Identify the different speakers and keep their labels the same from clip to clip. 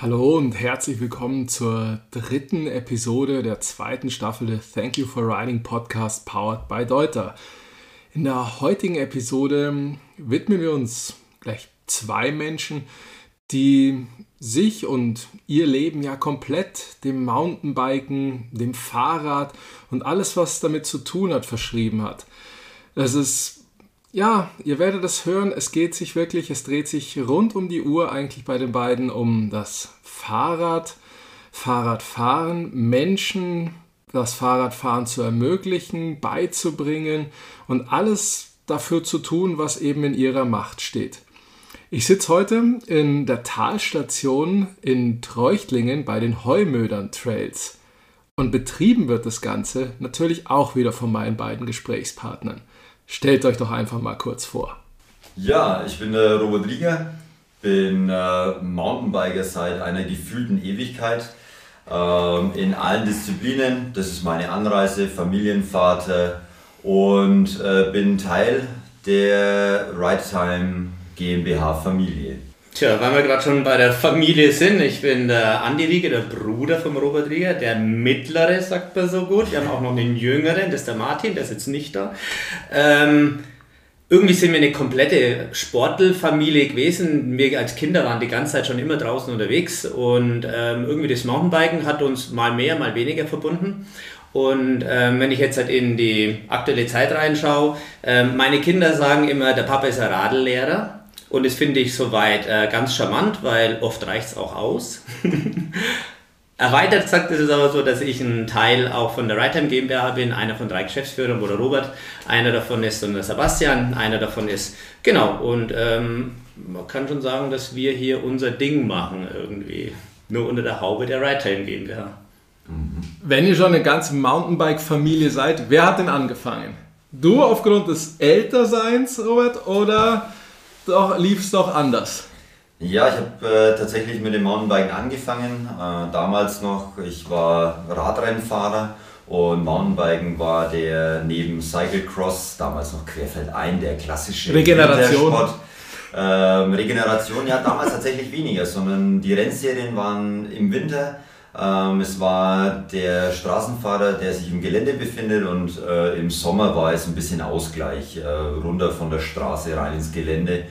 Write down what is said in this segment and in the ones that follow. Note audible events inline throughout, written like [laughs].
Speaker 1: Hallo und herzlich willkommen zur dritten Episode der zweiten Staffel des Thank You for Writing Podcast powered by Deuter. In der heutigen Episode widmen wir uns gleich zwei Menschen, die sich und ihr Leben ja komplett dem Mountainbiken, dem Fahrrad und alles, was damit zu tun hat, verschrieben hat. Es ist, ja, ihr werdet es hören, es geht sich wirklich, es dreht sich rund um die Uhr eigentlich bei den beiden um das Fahrrad, Fahrradfahren, Menschen, das Fahrradfahren zu ermöglichen, beizubringen und alles dafür zu tun, was eben in ihrer Macht steht. Ich sitze heute in der Talstation in Treuchtlingen bei den Heumödern Trails. Und betrieben wird das Ganze natürlich auch wieder von meinen beiden Gesprächspartnern. Stellt euch doch einfach mal kurz vor.
Speaker 2: Ja, ich bin der Robert Rieger, bin äh, Mountainbiker seit einer gefühlten Ewigkeit ähm, in allen Disziplinen. Das ist meine Anreise, Familienvater und äh, bin Teil der Ride Time GmbH-Familie.
Speaker 3: Tja, weil wir gerade schon bei der Familie sind, ich bin der Andi Rieger, der Bruder von Robert Rieger, der mittlere, sagt man so gut. Wir haben auch noch einen jüngeren, das ist der Martin, der ist jetzt nicht da. Ähm, irgendwie sind wir eine komplette Sportelfamilie gewesen. Wir als Kinder waren die ganze Zeit schon immer draußen unterwegs und ähm, irgendwie das Mountainbiken hat uns mal mehr, mal weniger verbunden. Und ähm, wenn ich jetzt halt in die aktuelle Zeit reinschaue, ähm, meine Kinder sagen immer, der Papa ist ein Radellehrer. Und das finde ich soweit äh, ganz charmant, weil oft reicht es auch aus. [laughs] Erweitert gesagt ist es aber so, dass ich ein Teil auch von der Righttime GmbH bin, einer von drei Geschäftsführern, wo der Robert, einer davon ist und der Sebastian, einer davon ist, genau, und ähm, man kann schon sagen, dass wir hier unser Ding machen irgendwie, nur unter der Haube der Righttime GmbH.
Speaker 1: Wenn ihr schon eine ganze Mountainbike-Familie seid, wer hat denn angefangen? Du aufgrund des Älterseins, Robert, oder doch, lief es doch anders?
Speaker 2: Ja, ich habe äh, tatsächlich mit dem Mountainbiken angefangen. Äh, damals noch, ich war Radrennfahrer und Mountainbiken war der neben Cyclecross, damals noch Querfeldein, der klassische
Speaker 1: Regeneration.
Speaker 2: Ähm, Regeneration, ja, damals [laughs] tatsächlich weniger, sondern die Rennserien waren im Winter. Ähm, es war der Straßenfahrer, der sich im Gelände befindet und äh, im Sommer war es ein bisschen Ausgleich, äh, runter von der Straße rein ins Gelände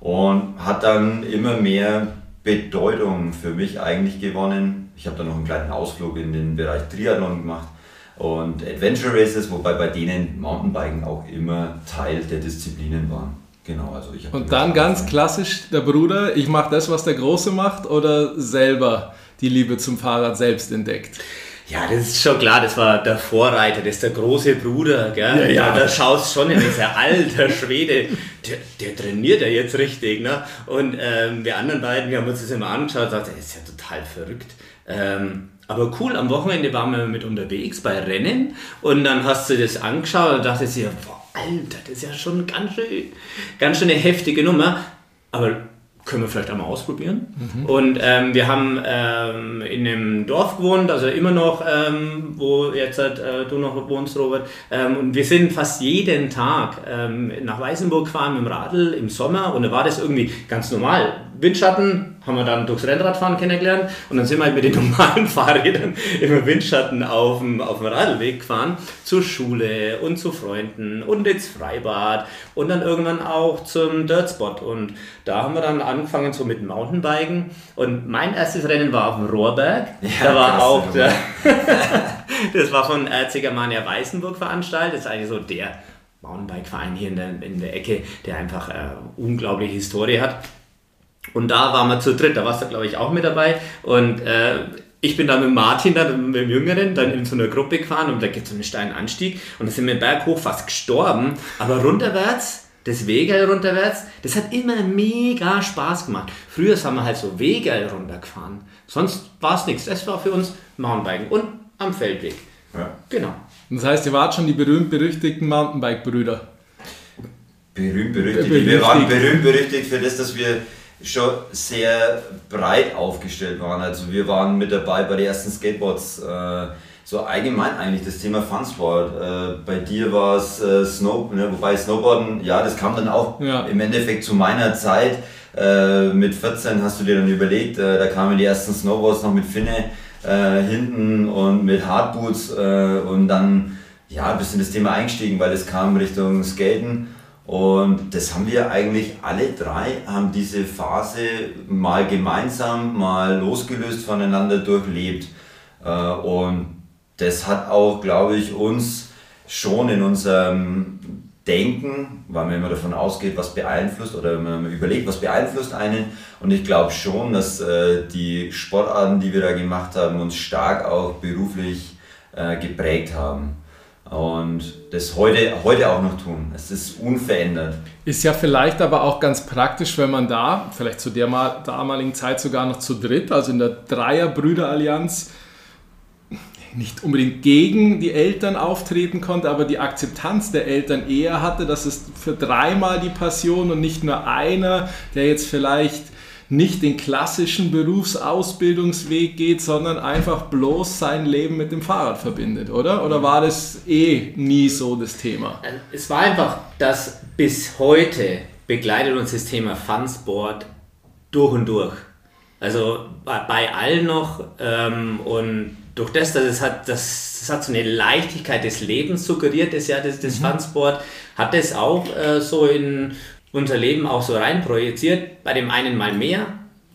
Speaker 2: und hat dann immer mehr Bedeutung für mich eigentlich gewonnen. Ich habe dann noch einen kleinen Ausflug in den Bereich Triathlon gemacht und Adventure Races, wobei bei denen Mountainbiken auch immer Teil der Disziplinen waren. Genau, also ich
Speaker 1: Und dann ganz klassisch der Bruder, ich mache das, was der Große macht oder selber die Liebe zum Fahrrad selbst entdeckt?
Speaker 3: Ja, das ist schon klar, das war der Vorreiter, das ist der große Bruder, gell? Ja, ja. Da schaust schon in dieser alter Schwede, der, der trainiert ja jetzt richtig, ne? Und ähm, wir anderen beiden, wir haben uns das immer angeschaut und gesagt, das ist ja total verrückt. Ähm, aber cool, am Wochenende waren wir mit unterwegs bei Rennen und dann hast du das angeschaut und dachtest dir, boah, Alter, das ist ja schon ganz schön, ganz schön eine heftige Nummer. Aber können wir vielleicht einmal ausprobieren. Mhm. Und ähm, wir haben ähm, in einem Dorf gewohnt, also immer noch, ähm, wo jetzt äh, du noch wohnst, Robert. Ähm, und wir sind fast jeden Tag ähm, nach Weißenburg gefahren mit dem Radl im Sommer und da war das irgendwie ganz normal. Windschatten haben wir dann durchs Rennradfahren kennengelernt. Und dann sind wir halt mit den normalen [laughs] Fahrrädern im Windschatten auf dem, auf dem Radlweg gefahren zur Schule und zu Freunden und ins Freibad und dann irgendwann auch zum Dirtspot und da haben wir dann angefangen so mit Mountainbiken. Und mein erstes Rennen war auf dem Rohrberg. Ja, da war auch der, [laughs] das war von Erzägermania Weißenburg veranstaltet, das ist eigentlich so der Mountainbike-Verein hier in der, in der Ecke, der einfach äh, unglaubliche Historie hat. Und da waren wir zu dritt, da warst du, glaube ich, auch mit dabei. Und äh, ich bin dann mit Martin, dann mit dem Jüngeren, dann in so einer Gruppe gefahren und da gibt es so einen steilen Anstieg und da sind wir berghoch fast gestorben. Aber runterwärts, das Wegel runterwärts, das hat immer mega Spaß gemacht. Früher haben wir halt so Wegel runtergefahren. Sonst war es nichts. Das war für uns Mountainbiken und am Feldweg. Ja. Genau.
Speaker 1: Das heißt, ihr wart schon die berühmt-berüchtigten Mountainbike-Brüder.
Speaker 2: Berühmt-berüchtigt. Wir waren berühmt-berüchtigt für das, dass wir schon sehr breit aufgestellt waren. Also wir waren mit dabei bei den ersten Skateboards, äh, so allgemein eigentlich das Thema Funsport. Äh, bei dir war es äh, Snow, ne? wobei Snowboarden, ja, das kam dann auch ja. im Endeffekt zu meiner Zeit. Äh, mit 14 hast du dir dann überlegt, da kamen die ersten Snowboards noch mit Finne hinten und mit Hardboots und dann ja, ein bisschen das Thema eingestiegen, weil es kam Richtung Skaten. Und das haben wir eigentlich alle drei, haben diese Phase mal gemeinsam, mal losgelöst voneinander durchlebt. Und das hat auch, glaube ich, uns schon in unserem Denken, weil man immer davon ausgeht, was beeinflusst oder man überlegt, was beeinflusst einen. Und ich glaube schon, dass äh, die Sportarten, die wir da gemacht haben, uns stark auch beruflich äh, geprägt haben. Und das heute, heute auch noch tun. Es ist unverändert.
Speaker 1: Ist ja vielleicht aber auch ganz praktisch, wenn man da, vielleicht zu der damaligen Zeit sogar noch zu dritt, also in der Dreier-Brüder-Allianz, nicht unbedingt gegen die Eltern auftreten konnte, aber die Akzeptanz der Eltern eher hatte, dass es für dreimal die Passion und nicht nur einer, der jetzt vielleicht nicht den klassischen Berufsausbildungsweg geht, sondern einfach bloß sein Leben mit dem Fahrrad verbindet, oder? Oder war das eh nie so das Thema?
Speaker 3: Es war einfach, dass bis heute begleitet uns das Thema Funsport durch und durch. Also bei allen noch ähm, und durch das, dass es hat, das, das hat so eine Leichtigkeit des Lebens suggeriert, das ja das, das mhm. Funsport, hat das auch äh, so in unser Leben auch so rein projiziert. Bei dem einen mal mehr,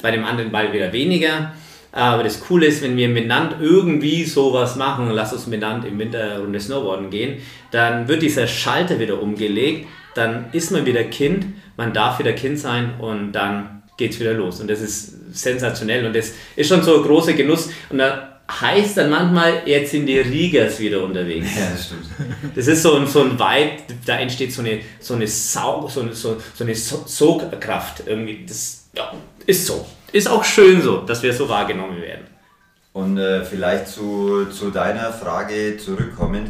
Speaker 3: bei dem anderen mal wieder weniger. Aber das Coole ist, wenn wir miteinander irgendwie sowas machen, lass uns miteinander im Winter Runde Snowboarden gehen, dann wird dieser Schalter wieder umgelegt, dann ist man wieder Kind, man darf wieder Kind sein und dann geht es wieder los. Und das ist sensationell und das ist schon so ein großer Genuss. Und da heißt dann manchmal, jetzt sind die Riegers wieder unterwegs.
Speaker 2: Ja, das stimmt. [laughs]
Speaker 3: Das ist so ein, so ein Vibe, da entsteht so eine, so eine, Saug, so eine, so, so eine Sogkraft. Irgendwie. Das ja, ist so. Ist auch schön so, dass wir so wahrgenommen werden.
Speaker 2: Und äh, vielleicht zu, zu deiner Frage zurückkommend.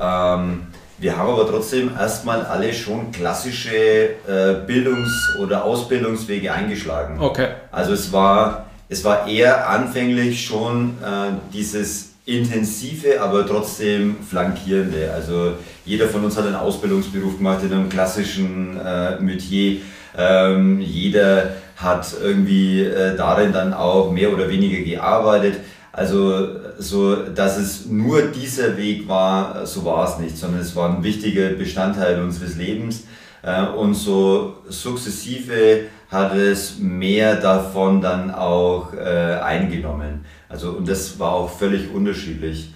Speaker 2: Ähm, wir haben aber trotzdem erstmal alle schon klassische äh, Bildungs- oder Ausbildungswege eingeschlagen.
Speaker 1: Okay.
Speaker 2: Also es war es war eher anfänglich schon äh, dieses intensive, aber trotzdem flankierende. Also jeder von uns hat einen Ausbildungsberuf gemacht in einem klassischen äh, Metier. Ähm, jeder hat irgendwie äh, darin dann auch mehr oder weniger gearbeitet. Also so, dass es nur dieser Weg war, so war es nicht, sondern es war ein wichtiger Bestandteil unseres Lebens. Äh, und so sukzessive hat es mehr davon dann auch äh, eingenommen. Also, und das war auch völlig unterschiedlich.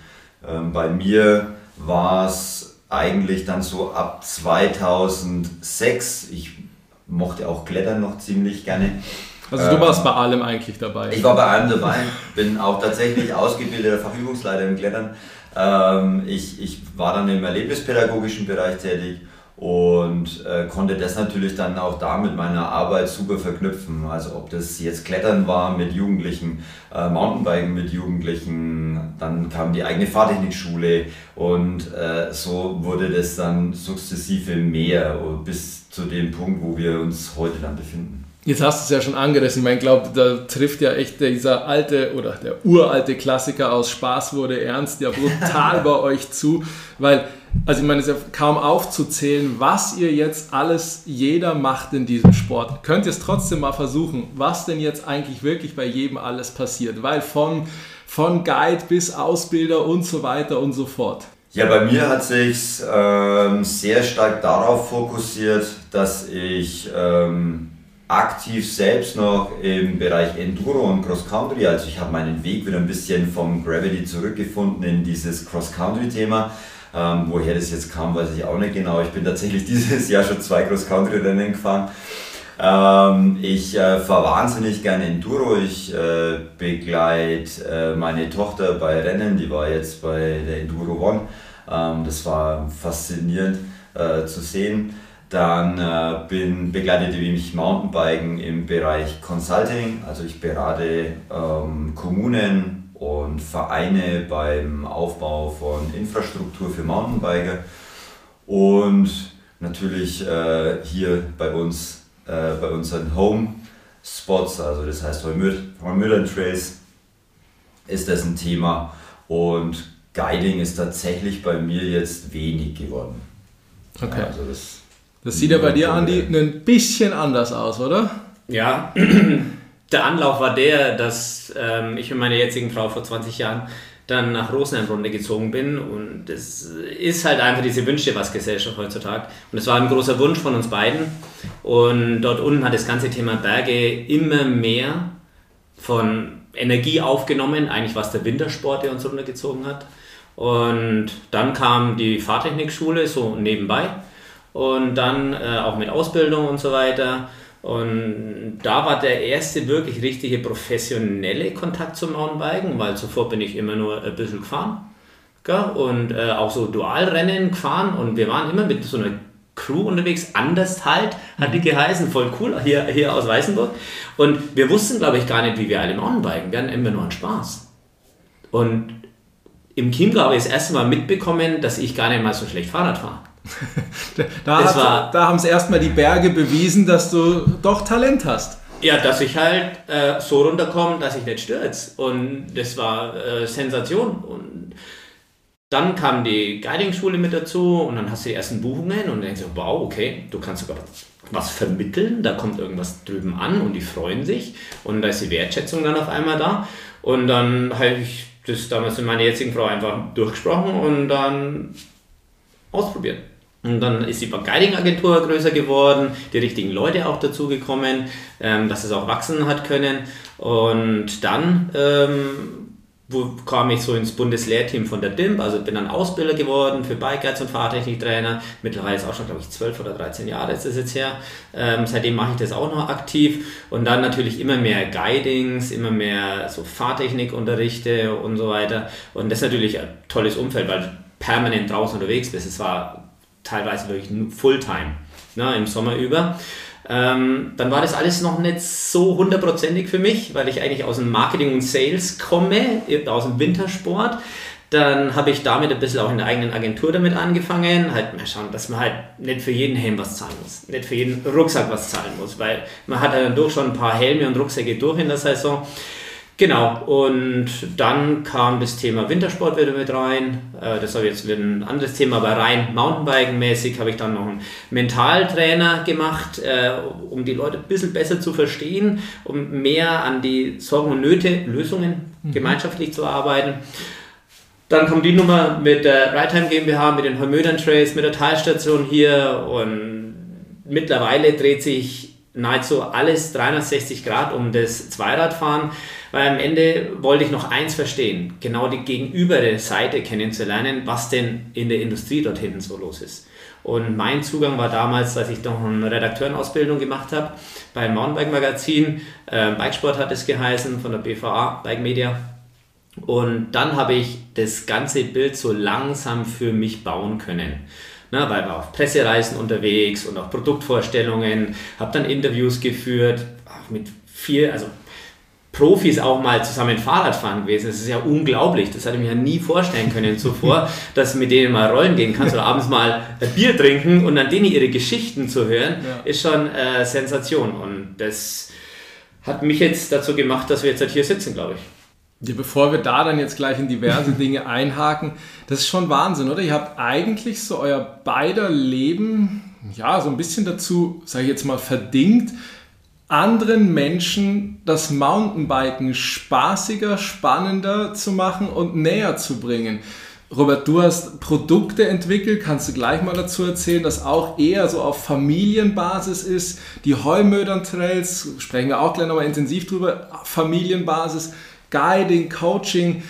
Speaker 2: Ähm, bei mir war es eigentlich dann so ab 2006. Ich mochte auch Klettern noch ziemlich gerne.
Speaker 1: Also du warst ähm, bei allem eigentlich dabei.
Speaker 2: Ich war bei allem dabei, bin auch tatsächlich ausgebildeter Fachübungsleiter im Klettern. Ähm, ich, ich war dann im erlebnispädagogischen Bereich tätig und äh, konnte das natürlich dann auch da mit meiner Arbeit super verknüpfen. Also ob das jetzt Klettern war mit Jugendlichen, äh, Mountainbiken mit Jugendlichen, dann kam die eigene Fahrtechnikschule und äh, so wurde das dann sukzessive mehr bis zu dem Punkt, wo wir uns heute dann befinden.
Speaker 1: Jetzt hast du es ja schon angerissen. Ich meine, ich glaube, da trifft ja echt dieser alte oder der uralte Klassiker aus Spaß wurde ernst ja brutal [laughs] bei euch zu, weil also ich meine, es ist ja kaum aufzuzählen, was ihr jetzt alles jeder macht in diesem Sport. Könnt ihr es trotzdem mal versuchen, was denn jetzt eigentlich wirklich bei jedem alles passiert? Weil von, von Guide bis Ausbilder und so weiter und so fort.
Speaker 2: Ja, bei mir hat sich ähm, sehr stark darauf fokussiert, dass ich ähm, aktiv selbst noch im Bereich Enduro und Cross Country, also ich habe meinen Weg wieder ein bisschen vom Gravity zurückgefunden in dieses Cross Country Thema ähm, woher das jetzt kam, weiß ich auch nicht genau. Ich bin tatsächlich [laughs] dieses Jahr schon zwei Cross-Country-Rennen gefahren. Ähm, ich äh, fahre wahnsinnig gerne Enduro. Ich äh, begleite äh, meine Tochter bei Rennen, die war jetzt bei der Enduro One. Ähm, das war faszinierend äh, zu sehen. Dann äh, bin, begleitete mich Mountainbiken im Bereich Consulting. Also ich berate ähm, Kommunen, und Vereine beim Aufbau von Infrastruktur für Mountainbiker und natürlich äh, hier bei uns, äh, bei unseren Home Spots, also das heißt Heumüttern Trails, ist das ein Thema und Guiding ist tatsächlich bei mir jetzt wenig geworden.
Speaker 1: Okay. Also das, das sieht ja bei dir, Andi, ein bisschen anders aus, oder?
Speaker 3: Ja, [clears throat] der Anlauf war der, dass ähm, ich und meine jetzigen Frau vor 20 Jahren dann nach Rosenheim-Runde gezogen bin und es ist halt einfach diese Wünsche was Gesellschaft heutzutage. Und es war ein großer Wunsch von uns beiden. Und dort unten hat das ganze Thema Berge immer mehr von Energie aufgenommen, eigentlich was der Wintersport, der uns runtergezogen hat. Und dann kam die Fahrtechnikschule so nebenbei und dann äh, auch mit Ausbildung und so weiter und da war der erste wirklich richtige professionelle Kontakt zum Mountainbiken, weil zuvor bin ich immer nur ein bisschen gefahren. Gell? Und äh, auch so Dualrennen gefahren und wir waren immer mit so einer Crew unterwegs, anders halt, hat die geheißen, voll cool, hier, hier aus Weißenburg. Und wir wussten, glaube ich, gar nicht, wie wir alle Mountainbiken, wir hatten immer nur einen Spaß. Und im Chiemgau habe ich das erste Mal mitbekommen, dass ich gar nicht mal so schlecht Fahrrad fahre.
Speaker 1: Da, da haben es erstmal die Berge bewiesen, dass du doch Talent hast.
Speaker 3: Ja, dass ich halt äh, so runterkomme, dass ich nicht stürze. Und das war äh, Sensation. Und dann kam die Guiding-Schule mit dazu und dann hast du die ersten Buchungen und denkst wow, okay, du kannst sogar was vermitteln, da kommt irgendwas drüben an und die freuen sich und da ist die Wertschätzung dann auf einmal da. Und dann habe ich das damals mit meiner jetzigen Frau einfach durchgesprochen und dann ausprobiert. Und dann ist die Guiding-Agentur größer geworden, die richtigen Leute auch dazugekommen, ähm, dass es auch wachsen hat können. Und dann ähm, wo kam ich so ins Bundeslehrteam von der DIMP, also bin dann Ausbilder geworden für Bike und Fahrtechniktrainer. Mittlerweile ist auch schon, glaube ich, 12 oder 13 Jahre ist das jetzt her. Ähm, seitdem mache ich das auch noch aktiv und dann natürlich immer mehr Guidings, immer mehr so Fahrtechnikunterrichte und so weiter. Und das ist natürlich ein tolles Umfeld, weil permanent draußen unterwegs bist. Es war teilweise wirklich Fulltime ne, im Sommer über. Ähm, dann war das alles noch nicht so hundertprozentig für mich, weil ich eigentlich aus dem Marketing und Sales komme, aus dem Wintersport. Dann habe ich damit ein bisschen auch in der eigenen Agentur damit angefangen, halt mal schauen, dass man halt nicht für jeden Helm was zahlen muss, nicht für jeden Rucksack was zahlen muss, weil man hat dann durch schon ein paar Helme und Rucksäcke durch in der Saison. Genau, und dann kam das Thema Wintersport wieder mit rein. Äh, das habe ich jetzt wieder ein anderes Thema, aber rein Mountainbiken-mäßig habe ich dann noch einen Mentaltrainer gemacht, äh, um die Leute ein bisschen besser zu verstehen, um mehr an die Sorgen und Nöte, Lösungen mhm. gemeinschaftlich zu arbeiten. Dann kommt die Nummer mit der Ride GmbH, mit den Hormödern Trails, mit der Teilstation hier und mittlerweile dreht sich nahezu alles 360 Grad um das Zweiradfahren. Weil am Ende wollte ich noch eins verstehen, genau die gegenübere Seite kennenzulernen, was denn in der Industrie dort hinten so los ist. Und mein Zugang war damals, als ich noch eine Redakteurenausbildung gemacht habe, beim Mountainbike-Magazin. Äh, Bikesport hat es geheißen, von der BVA, Bike Media. Und dann habe ich das ganze Bild so langsam für mich bauen können. Na, weil wir auf Pressereisen unterwegs und auch Produktvorstellungen, habe dann Interviews geführt, mit viel, also Profis auch mal zusammen Fahrrad fahren gewesen. Das ist ja unglaublich. Das hatte ich mir ja nie vorstellen können [laughs] zuvor, dass du mit denen mal rollen gehen kannst oder abends mal ein Bier trinken und an denen ihre Geschichten zu hören, ja. ist schon äh, Sensation. Und das hat mich jetzt dazu gemacht, dass wir jetzt halt hier sitzen, glaube ich.
Speaker 1: Ja, bevor wir da dann jetzt gleich in diverse [laughs] Dinge einhaken, das ist schon Wahnsinn, oder? Ihr habt eigentlich so euer beider Leben, ja, so ein bisschen dazu, sage ich jetzt mal, verdingt, anderen Menschen das Mountainbiken spaßiger, spannender zu machen und näher zu bringen. Robert, du hast Produkte entwickelt, kannst du gleich mal dazu erzählen, das auch eher so auf Familienbasis ist. Die Heumödern Trails, sprechen wir auch gleich nochmal intensiv drüber, Familienbasis, Guiding, Coaching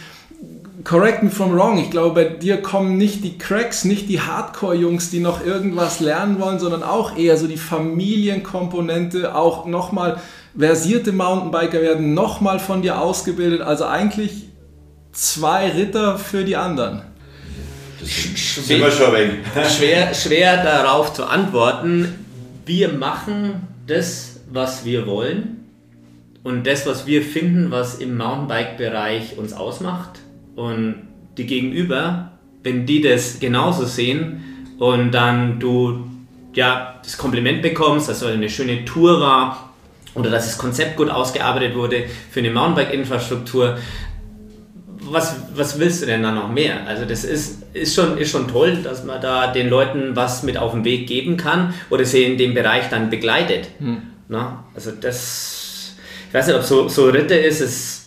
Speaker 1: correct me from wrong, ich glaube, bei dir kommen nicht die Cracks, nicht die Hardcore-Jungs, die noch irgendwas lernen wollen, sondern auch eher so die Familienkomponente, auch nochmal versierte Mountainbiker werden nochmal von dir ausgebildet, also eigentlich zwei Ritter für die anderen.
Speaker 3: Schwer, [laughs] schwer, schwer darauf zu antworten. Wir machen das, was wir wollen und das, was wir finden, was im Mountainbike-Bereich uns ausmacht und die Gegenüber, wenn die das genauso sehen und dann du ja das Kompliment bekommst, dass es eine schöne Tour war oder dass das Konzept gut ausgearbeitet wurde für eine Mountainbike-Infrastruktur, was, was willst du denn da noch mehr? Also das ist, ist, schon, ist schon toll, dass man da den Leuten was mit auf den Weg geben kann oder sie in dem Bereich dann begleitet. Hm. Na, also das, ich weiß nicht, ob so, so Ritter ist, es...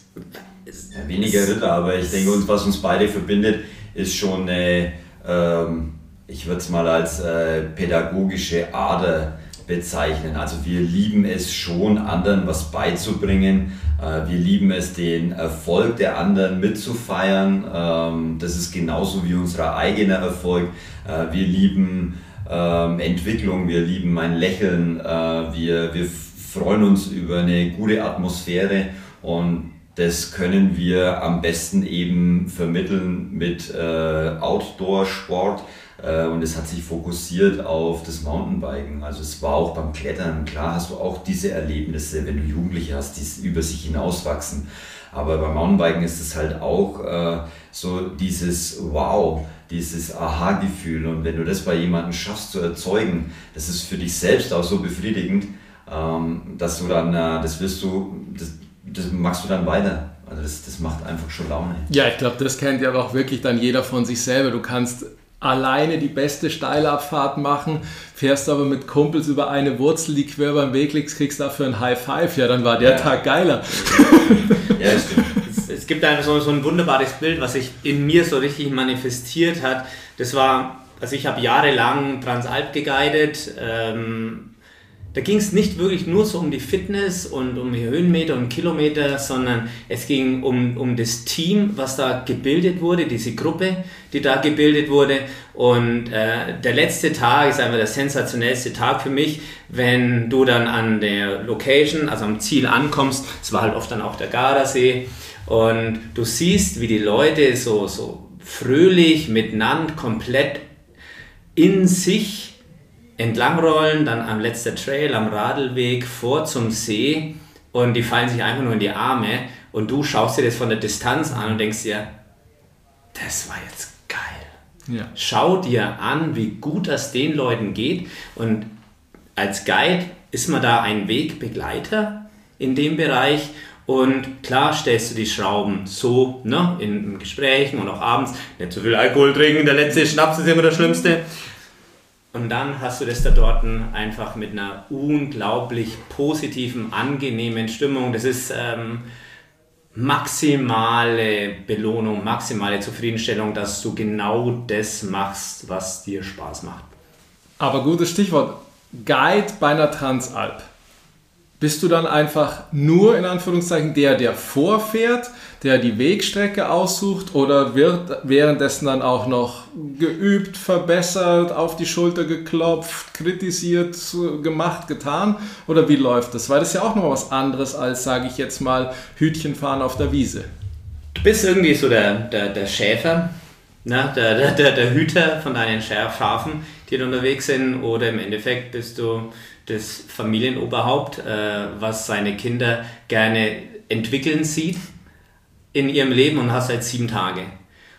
Speaker 2: Weniger Ritter, aber ich denke, was uns beide verbindet, ist schon eine, ähm, ich würde es mal als äh, pädagogische Ader bezeichnen. Also wir lieben es schon, anderen was beizubringen. Äh, wir lieben es, den Erfolg der anderen mitzufeiern. Ähm, das ist genauso wie unser eigener Erfolg. Äh, wir lieben ähm, Entwicklung, wir lieben mein Lächeln, äh, wir, wir freuen uns über eine gute Atmosphäre und das können wir am besten eben vermitteln mit Outdoor-Sport äh, und es hat sich fokussiert auf das Mountainbiken. Also es war auch beim Klettern, klar hast du auch diese Erlebnisse, wenn du Jugendliche hast, die über sich hinauswachsen. Aber beim Mountainbiken ist es halt auch äh, so dieses Wow, dieses Aha-Gefühl. Und wenn du das bei jemandem schaffst zu erzeugen, das ist für dich selbst auch so befriedigend, ähm, dass du dann, äh, das wirst du, das, das machst du dann weiter. Also das, das macht einfach schon Laune.
Speaker 1: Ja, ich glaube, das kennt ja auch wirklich dann jeder von sich selber. Du kannst alleine die beste Steilabfahrt machen, fährst aber mit Kumpels über eine Wurzel, die quer beim Weg liegt, kriegst dafür ein High Five. Ja, dann war der ja. Tag geiler. [laughs]
Speaker 3: Ja, stimmt. Es, es gibt einfach so, so ein wunderbares Bild, was sich in mir so richtig manifestiert hat. Das war, also ich habe jahrelang Transalp geguidet, ähm, da ging es nicht wirklich nur so um die Fitness und um die Höhenmeter und Kilometer, sondern es ging um, um das Team, was da gebildet wurde, diese Gruppe, die da gebildet wurde. Und äh, der letzte Tag ist einfach der sensationellste Tag für mich, wenn du dann an der Location, also am Ziel ankommst. Es war halt oft dann auch der Gardasee. Und du siehst, wie die Leute so, so fröhlich miteinander komplett in sich entlangrollen, dann am letzten Trail, am Radlweg vor zum See und die fallen sich einfach nur in die Arme und du schaust dir das von der Distanz an und denkst dir, das war jetzt geil. Ja. Schau dir an, wie gut das den Leuten geht und als Guide ist man da ein Wegbegleiter in dem Bereich und klar stellst du die Schrauben so ne, in Gesprächen und auch abends. Nicht zu viel Alkohol trinken, der letzte Schnaps ist immer das Schlimmste. Und dann hast du das da dort einfach mit einer unglaublich positiven, angenehmen Stimmung. Das ist ähm, maximale Belohnung, maximale Zufriedenstellung, dass du genau das machst, was dir Spaß macht.
Speaker 1: Aber gutes Stichwort. Guide bei einer Transalp. Bist du dann einfach nur in Anführungszeichen der, der vorfährt, der die Wegstrecke aussucht oder wird währenddessen dann auch noch geübt, verbessert, auf die Schulter geklopft, kritisiert, gemacht, getan? Oder wie läuft das? Weil das ist ja auch noch was anderes als, sage ich jetzt mal, Hütchen fahren auf der Wiese.
Speaker 3: Du bist irgendwie so der, der, der Schäfer, ne? der, der, der Hüter von deinen Schafen, die da unterwegs sind, oder im Endeffekt bist du das Familienoberhaupt, äh, was seine Kinder gerne entwickeln sieht in ihrem Leben und hast halt sieben Tage.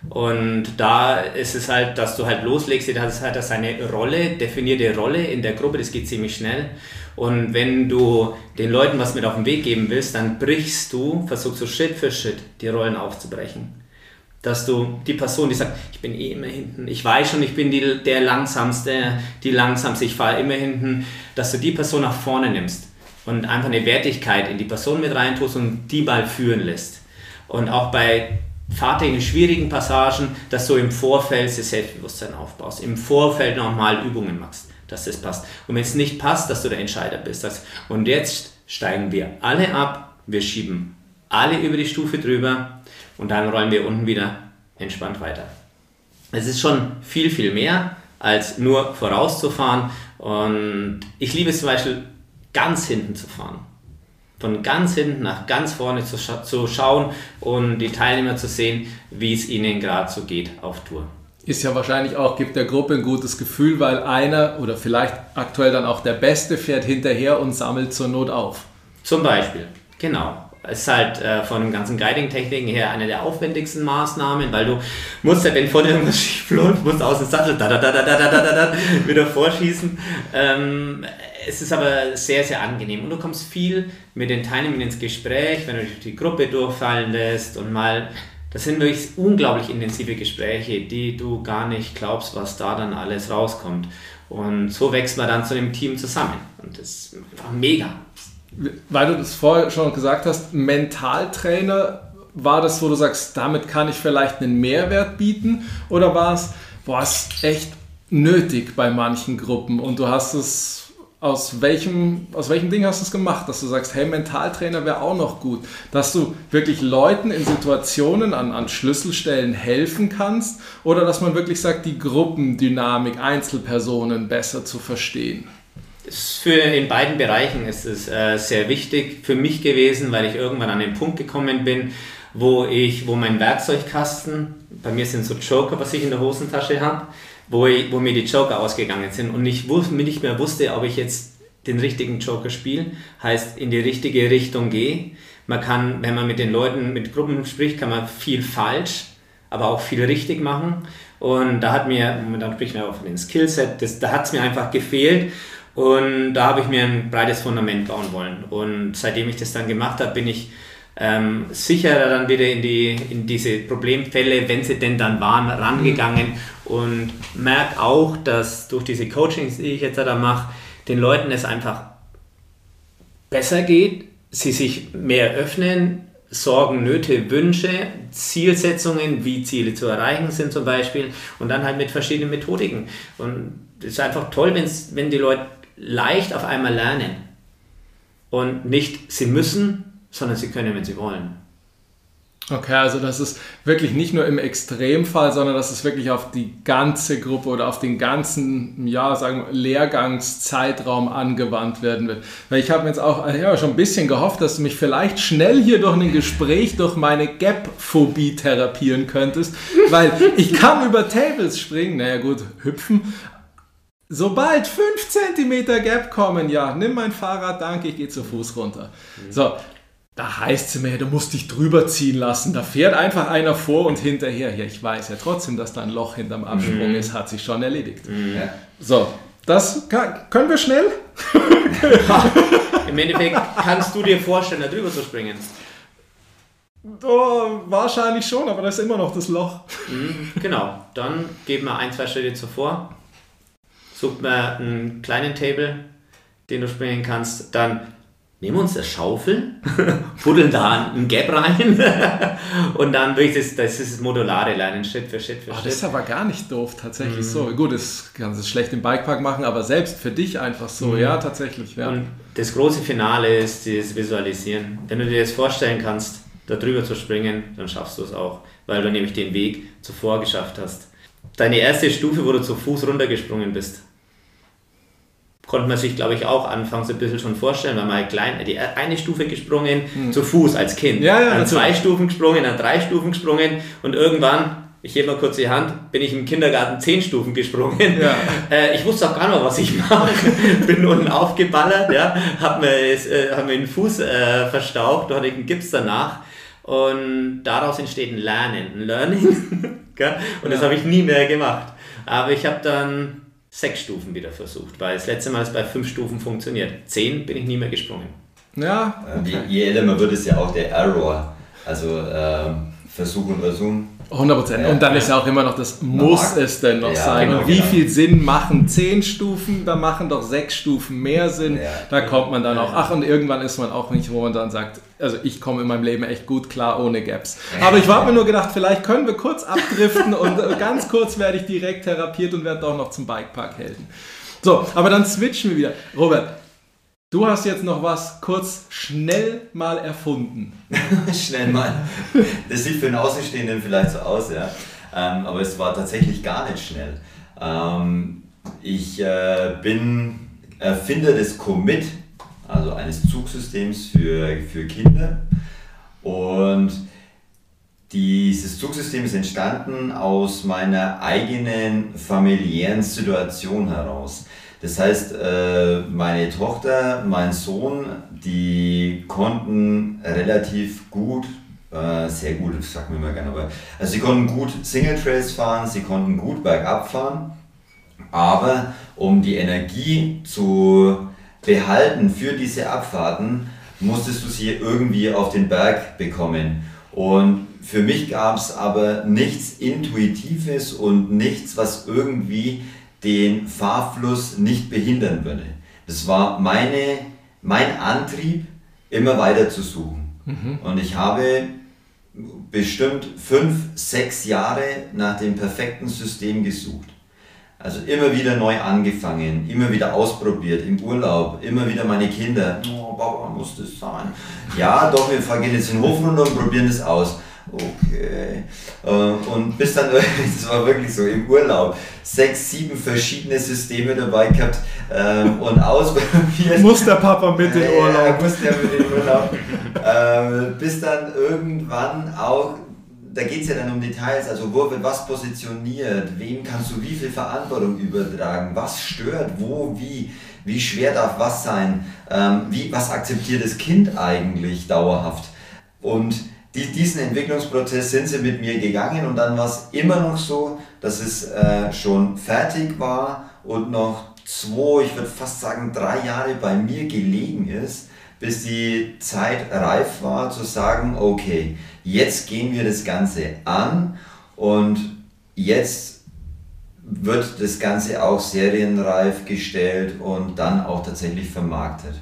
Speaker 3: Und da ist es halt, dass du halt loslegst, das ist halt seine Rolle, definierte Rolle in der Gruppe, das geht ziemlich schnell. Und wenn du den Leuten was mit auf den Weg geben willst, dann brichst du, versuchst du Schritt für Schritt die Rollen aufzubrechen dass du die Person, die sagt, ich bin eh immer hinten, ich weiß schon, ich bin die, der langsamste, die langsamste, ich fahre immer hinten, dass du die Person nach vorne nimmst und einfach eine Wertigkeit in die Person mit reintust und die mal führen lässt. Und auch bei fahrtechnisch schwierigen Passagen, dass du im Vorfeld das Selbstbewusstsein aufbaust, im Vorfeld nochmal Übungen machst, dass das passt. Und wenn es nicht passt, dass du der Entscheider bist. Und jetzt steigen wir alle ab, wir schieben alle über die Stufe drüber und dann rollen wir unten wieder entspannt weiter. Es ist schon viel, viel mehr als nur vorauszufahren und ich liebe es zum Beispiel ganz hinten zu fahren. Von ganz hinten nach ganz vorne zu, scha zu schauen und die Teilnehmer zu sehen, wie es ihnen gerade so geht auf Tour.
Speaker 1: Ist ja wahrscheinlich auch, gibt der Gruppe ein gutes Gefühl, weil einer oder vielleicht aktuell dann auch der Beste fährt hinterher und sammelt zur Not auf.
Speaker 3: Zum Beispiel, genau ist halt äh, von den ganzen Guiding-Techniken her eine der aufwendigsten Maßnahmen, weil du musst ja, wenn vor dir irgendwas schief läuft, musst aus dem Sattel da, da, da, da, da, da, da, da, wieder vorschießen. Ähm, es ist aber sehr, sehr angenehm und du kommst viel mit den Teilnehmern ins Gespräch, wenn du dich die Gruppe durchfallen lässt und mal Das sind wirklich unglaublich intensive Gespräche, die du gar nicht glaubst, was da dann alles rauskommt. Und so wächst man dann zu dem Team zusammen. Und das ist einfach mega.
Speaker 1: Weil du das vorher schon gesagt hast, Mentaltrainer, war das, wo du sagst, damit kann ich vielleicht einen Mehrwert bieten? Oder war es, boah, ist echt nötig bei manchen Gruppen und du hast es aus welchem, aus welchem Ding hast du es gemacht, dass du sagst, hey, Mentaltrainer wäre auch noch gut, dass du wirklich Leuten in Situationen an, an Schlüsselstellen helfen kannst oder dass man wirklich sagt, die Gruppendynamik, Einzelpersonen besser zu verstehen?
Speaker 3: Für in beiden Bereichen ist es äh, sehr wichtig für mich gewesen, weil ich irgendwann an den Punkt gekommen bin, wo ich, wo mein Werkzeugkasten, bei mir sind so Joker, was ich in der Hosentasche habe, wo, wo mir die Joker ausgegangen sind und ich nicht mehr wusste, ob ich jetzt den richtigen Joker spiele, heißt in die richtige Richtung gehe. Man kann, wenn man mit den Leuten, mit Gruppen spricht, kann man viel falsch, aber auch viel richtig machen. Und da hat mir, dann spricht man auch von dem Skillset, das, da hat es mir einfach gefehlt. Und da habe ich mir ein breites Fundament bauen wollen. Und seitdem ich das dann gemacht habe, bin ich ähm, sicherer dann wieder in, die, in diese Problemfälle, wenn sie denn dann waren, rangegangen und merke auch, dass durch diese Coachings, die ich jetzt da mache, den Leuten es einfach besser geht, sie sich mehr öffnen, Sorgen, Nöte, Wünsche, Zielsetzungen, wie Ziele zu erreichen sind zum Beispiel und dann halt mit verschiedenen Methodiken. Und es ist einfach toll, wenn's, wenn die Leute leicht auf einmal lernen und nicht sie müssen, sondern sie können, wenn sie wollen.
Speaker 1: Okay, also das ist wirklich nicht nur im Extremfall, sondern dass es wirklich auf die ganze Gruppe oder auf den ganzen, ja, sagen wir, Lehrgangszeitraum angewandt werden wird. Weil ich habe jetzt auch ja, schon ein bisschen gehofft, dass du mich vielleicht schnell hier durch ein Gespräch durch meine Gap-Phobie therapieren könntest, weil ich kann über Tables springen, naja gut, hüpfen, Sobald 5 cm Gap kommen, ja, nimm mein Fahrrad, danke, ich gehe zu Fuß runter. So, da heißt es mir, du musst dich drüber ziehen lassen. Da fährt einfach einer vor und hinterher. Ja, ich weiß ja trotzdem, dass da ein Loch hinterm Absprung mhm. ist, hat sich schon erledigt. Mhm. So, das kann, können wir schnell?
Speaker 3: Im Endeffekt kannst du dir vorstellen, da drüber zu springen.
Speaker 1: Oh, wahrscheinlich schon, aber da ist immer noch das Loch.
Speaker 3: Mhm, genau, dann geben wir ein, zwei Schritte zuvor. Sucht mir einen kleinen Table, den du springen kannst. Dann nehmen wir uns das Schaufel, [laughs] buddeln da ein Gap rein [laughs] und dann durch das, das ist das modulare Lernen, Schritt für Schritt für
Speaker 1: oh,
Speaker 3: Schritt.
Speaker 1: Das ist aber gar nicht doof, tatsächlich mhm. so. Gut, das kannst du schlecht im Bikepark machen, aber selbst für dich einfach so, mhm. ja, tatsächlich. Ja.
Speaker 3: Und das große Finale ist das Visualisieren. Wenn du dir das vorstellen kannst, da drüber zu springen, dann schaffst du es auch, weil du nämlich den Weg zuvor geschafft hast. Deine erste Stufe, wo du zu Fuß runtergesprungen bist, konnte man sich, glaube ich, auch anfangs ein bisschen schon vorstellen, weil man halt klein, die eine Stufe gesprungen, hm. zu Fuß als Kind,
Speaker 1: ja, ja,
Speaker 3: dann zwei Stufen gesprungen, dann drei Stufen gesprungen und irgendwann, ich hebe mal kurz die Hand, bin ich im Kindergarten zehn Stufen gesprungen. Ja. [laughs] Äh, ich wusste auch gar nicht mehr, was ich mache. [laughs] bin unten aufgeballert, ja, habe mir, äh, hab mir den Fuß äh, verstaucht, da hatte ich einen Gips danach und daraus entsteht ein Lernen, ein Learning. [laughs] und das habe ich nie mehr gemacht. Aber ich habe dann sechs Stufen wieder versucht, weil das letzte Mal ist bei fünf Stufen funktioniert. Zehn bin ich nie mehr gesprungen.
Speaker 1: Ja.
Speaker 2: Okay. Je, älter man wird, ist ja auch der Error. Also ähm, Versuch und Versuch
Speaker 1: 100 Prozent. Und dann ist ja auch immer noch das, muss es denn noch sein? Genau, und wie genau. viel Sinn machen 10 Stufen? Da machen doch 6 Stufen mehr Sinn. Da kommt man dann auch, ach, und irgendwann ist man auch nicht, wo man dann sagt, also ich komme in meinem Leben echt gut klar ohne Gaps. Aber ich habe mir nur gedacht, vielleicht können wir kurz abdriften und ganz kurz werde ich direkt therapiert und werde doch noch zum Bikepark helfen. So, aber dann switchen wir wieder. Robert, Du hast jetzt noch was kurz schnell mal erfunden. [laughs]
Speaker 2: schnell mal. Das sieht für einen Außenstehenden vielleicht so aus, ja. Ähm, aber es war tatsächlich gar nicht schnell. Ähm, ich äh, bin Erfinder des Commit, also eines Zugsystems für, für Kinder. Und dieses Zugsystem ist entstanden aus meiner eigenen familiären Situation heraus. Das heißt, äh, meine Tochter, mein Sohn, die konnten relativ gut, äh, sehr gut, das sagt man immer gerne, aber also sie konnten gut Single Trails fahren, sie konnten gut bergab fahren, aber um die Energie zu behalten für diese Abfahrten, musstest du sie irgendwie auf den Berg bekommen. Und für mich gab es aber nichts Intuitives und nichts, was irgendwie den Fahrfluss nicht behindern würde. Das war meine, mein Antrieb, immer weiter zu suchen. Mhm. Und ich habe bestimmt fünf, sechs Jahre nach dem perfekten System gesucht. Also immer wieder neu angefangen, immer wieder ausprobiert, im Urlaub, immer wieder meine Kinder. Oh, Papa, muss das sein? Ja, doch, wir gehen jetzt in den Hof runter und probieren das aus. Okay. Äh, und bis dann, [laughs] das war wirklich so, im Urlaub, sechs, sieben verschiedene Systeme dabei gehabt ähm, und ausprobiert. [laughs]
Speaker 1: Muss der Papa mit in Urlaub?
Speaker 2: Ja, muss der mit in Urlaub. Ähm, bis dann irgendwann auch da geht es ja dann um Details, also wo wird was positioniert, wem kannst du wie viel Verantwortung übertragen, was stört, wo, wie, wie schwer darf was sein, ähm, wie, was akzeptiert das Kind eigentlich dauerhaft. Und die, diesen Entwicklungsprozess sind sie mit mir gegangen und dann war es immer noch so, dass es äh, schon fertig war und noch zwei, ich würde fast sagen drei Jahre bei mir gelegen ist, bis die Zeit reif war zu sagen, okay, jetzt gehen wir das Ganze an und jetzt wird das Ganze auch serienreif gestellt und dann auch tatsächlich vermarktet.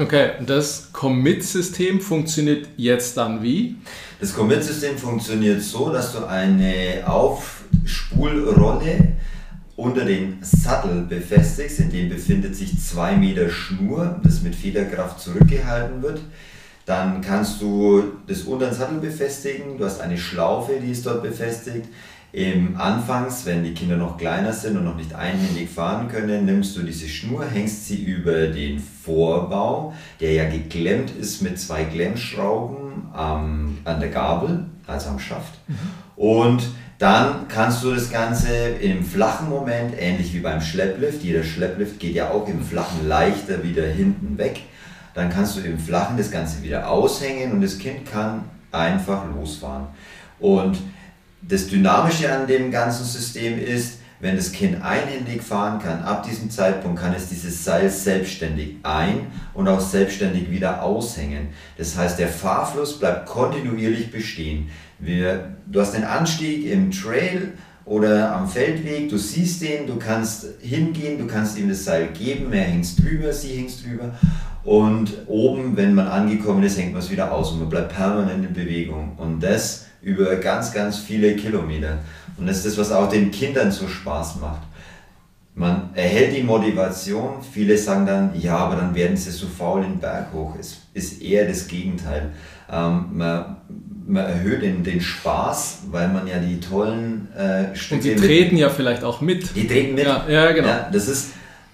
Speaker 1: Okay, das Commit-System funktioniert jetzt dann wie?
Speaker 2: Das Commit-System funktioniert so, dass du eine Aufspulrolle unter den Sattel befestigst. In dem befindet sich zwei Meter Schnur, das mit Federkraft zurückgehalten wird. Dann kannst du das unter den Sattel befestigen. Du hast eine Schlaufe, die ist dort befestigt. Im Anfangs, wenn die Kinder noch kleiner sind und noch nicht einhändig fahren können, nimmst du diese Schnur, hängst sie über den Vorbau, der ja geklemmt ist mit zwei Klemmschrauben ähm, an der Gabel, also am Schaft. Und dann kannst du das Ganze im flachen Moment, ähnlich wie beim Schlepplift, jeder Schlepplift geht ja auch im flachen leichter wieder hinten weg, dann kannst du im flachen das Ganze wieder aushängen und das Kind kann einfach losfahren. Und das Dynamische an dem ganzen System ist, wenn das Kind einhändig fahren kann, ab diesem Zeitpunkt kann es dieses Seil selbstständig ein- und auch selbstständig wieder aushängen. Das heißt, der Fahrfluss bleibt kontinuierlich bestehen. Wir, du hast den Anstieg im Trail oder am Feldweg, du siehst den, du kannst hingehen, du kannst ihm das Seil geben, er hängt drüber, sie hängt drüber und oben, wenn man angekommen ist, hängt man es wieder aus und man bleibt permanent in Bewegung. Und das über ganz, ganz viele Kilometer. Und das ist das, was auch den Kindern so Spaß macht. Man erhält die Motivation, viele sagen dann, ja, aber dann werden sie so faul den Berg hoch. Es ist eher das Gegenteil. Ähm, man, man erhöht den, den Spaß, weil man ja die tollen äh,
Speaker 1: Stücke... Und sie treten mit, ja vielleicht auch mit.
Speaker 2: Die treten mit.
Speaker 1: Ja, ja genau.
Speaker 2: Ja, das ist,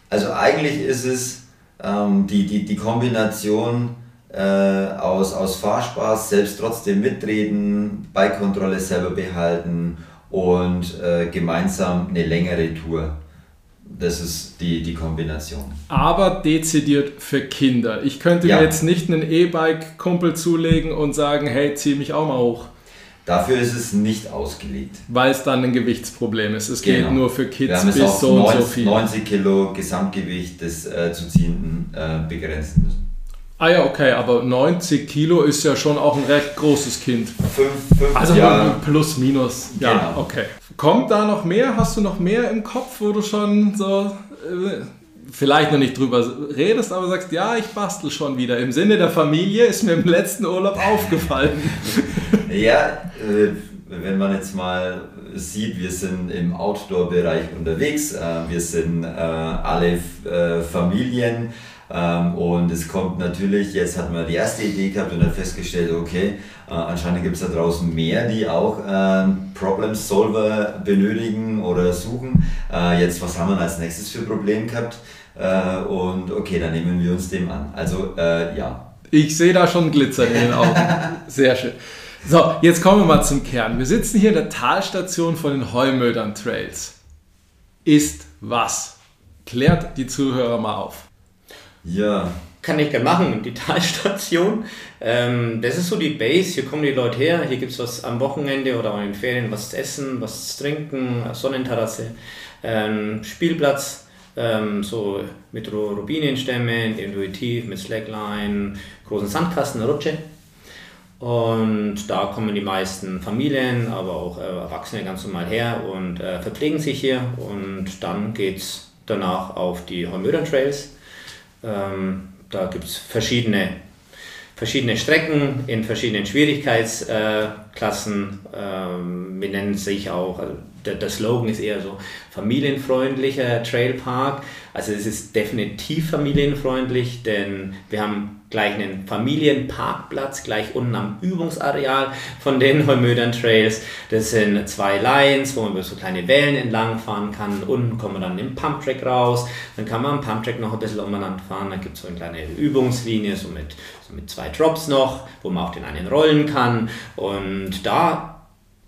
Speaker 2: also eigentlich ist es ähm, die, die, die Kombination äh, aus, aus Fahrspaß, selbst trotzdem mitreden, Bikekontrolle selber behalten und äh, gemeinsam eine längere Tour. Das ist die, die Kombination.
Speaker 1: Aber dezidiert für Kinder. Ich könnte ja. mir jetzt nicht einen E-Bike-Kumpel zulegen und sagen, hey, zieh mich auch mal hoch.
Speaker 2: Dafür ist es nicht ausgelegt.
Speaker 1: Weil es dann ein Gewichtsproblem ist. Es genau. geht nur für Kids
Speaker 2: bis so 90, und so viel. 90 Kilo Gesamtgewicht des äh, zu ziehenden äh, begrenzen müssen.
Speaker 1: Ah ja, okay, aber 90 Kilo ist ja schon auch ein recht großes Kind.
Speaker 2: Fünf, fünf
Speaker 1: also Jahre. plus, minus. Ja, genau. okay. Kommt da noch mehr? Hast du noch mehr im Kopf, wo du schon so äh, vielleicht noch nicht drüber redest, aber sagst, ja, ich bastel schon wieder. Im Sinne der Familie ist mir im letzten Urlaub aufgefallen.
Speaker 2: ja, äh, wenn man jetzt mal sieht, wir sind im Outdoor-Bereich unterwegs, äh, wir sind äh, alle Familien und es kommt natürlich, jetzt hat man die erste Idee gehabt und dann festgestellt, okay, äh, anscheinend gibt es da draußen mehr, die auch äh, Problem Solver benötigen oder suchen. Äh, jetzt, was haben wir als nächstes für Problem gehabt? Äh, und okay, dann nehmen wir uns dem an. Also, ja.
Speaker 1: Ich sehe da schon Glitzer in den Augen. [laughs] Sehr schön. So, jetzt kommen wir mal zum Kern. Wir sitzen hier in der Talstation von den Heumödern Trails. Ist was? Klärt die Zuhörer mal auf.
Speaker 2: Ja.
Speaker 3: Kann ich gerne machen, die [laughs] Talstation. Ähm, das ist so die Base, hier kommen die Leute her, hier gibt es was am Wochenende oder in den Ferien, was zu essen, was zu trinken, Sonnenterrasse, ähm, Spielplatz, ähm, so mit Rubinenstämmen, intuitiv, mit Slackline, großen Sandkasten, Rutsche. Und da kommen die meisten Familien, aber auch äh, Erwachsene ganz normal her und äh, verpflegen sich hier. Und dann geht es danach auf die Hormödern Trails. Ähm, da gibt es verschiedene, verschiedene Strecken in verschiedenen Schwierigkeitsklassen. Ähm, wir nennen sich auch, also der, der Slogan ist eher so familienfreundlicher Trailpark. Also es ist definitiv familienfreundlich, denn wir haben gleich einen Familienparkplatz, gleich unten am Übungsareal von den Heumödern Trails. Das sind zwei Lines, wo man über so kleine Wellen entlang fahren kann. Unten kommt man dann im Pumptrack raus. Dann kann man am Pumptrack noch ein bisschen umeinander fahren. Dann gibt es so eine kleine Übungslinie, so mit, so mit zwei Drops noch, wo man auch den einen rollen kann. Und da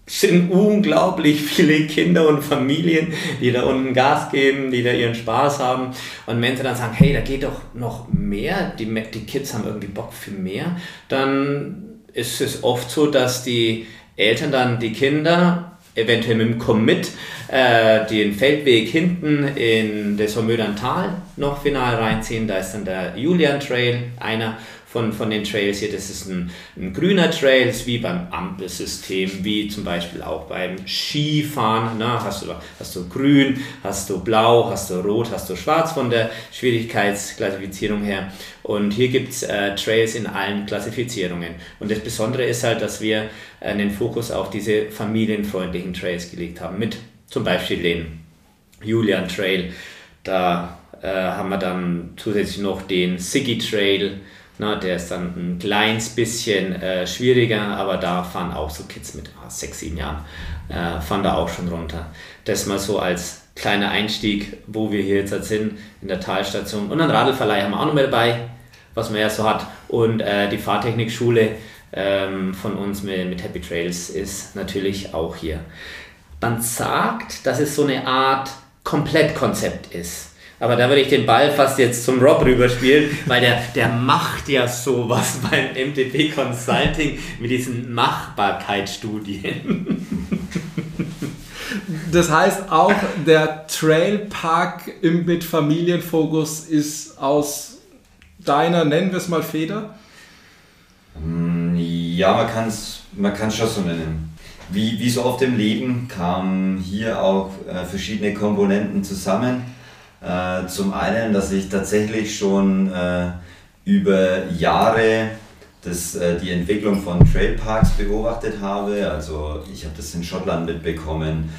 Speaker 3: sind unglaublich viele Kinder und Familien, die da unten Gas geben, die da ihren Spaß haben. Und wenn sie dann sagen, hey, da geht doch noch mehr, die, die Kids haben irgendwie Bock für mehr, dann ist es oft so, dass die Eltern dann die Kinder eventuell mit dem Commit äh, den Feldweg hinten in das Hormödern Tal noch final reinziehen. Da ist dann der Julian Trail, einer von, von den Trails hier. Das ist ein, ein grüner Trail, ist wie beim Ampelsystem, wie zum Beispiel auch beim Skifahren. Na, hast, du, hast du grün, hast du blau, hast du rot, hast du schwarz von der Schwierigkeitsklassifizierung her. Und hier gibt es äh, Trails in allen Klassifizierungen. Und das Besondere ist halt, dass wir äh, den Fokus auf diese familienfreundlichen Trails gelegt haben, mit zum Beispiel den Julian Trail. Da äh, haben wir dann zusätzlich noch den Siggy Trail, na, der ist dann ein kleines bisschen äh, schwieriger, aber da fahren auch so Kids mit oh, sechs, sieben Jahren, äh, fahren da auch schon runter. Das mal so als kleiner Einstieg, wo wir hier jetzt halt sind, in der Talstation. Und einen Radlverleih haben wir auch noch mit dabei, was man ja so hat. Und äh, die Fahrtechnikschule ähm, von uns mit, mit Happy Trails ist natürlich auch hier. Man sagt, dass es so eine Art Komplettkonzept ist. Aber da würde ich den Ball fast jetzt zum Rob rüberspielen, weil der, der macht ja sowas [laughs] beim MTP Consulting mit diesen Machbarkeitsstudien.
Speaker 1: Das heißt auch, der Trailpark mit Familienfokus ist aus deiner, nennen wir es mal Feder?
Speaker 2: Hm, ja, man kann es man kann's schon so nennen. Wie, wie so oft im Leben kamen hier auch äh, verschiedene Komponenten zusammen äh, zum einen, dass ich tatsächlich schon äh, über Jahre das, äh, die Entwicklung von Trailparks beobachtet habe. Also ich habe das in Schottland mitbekommen,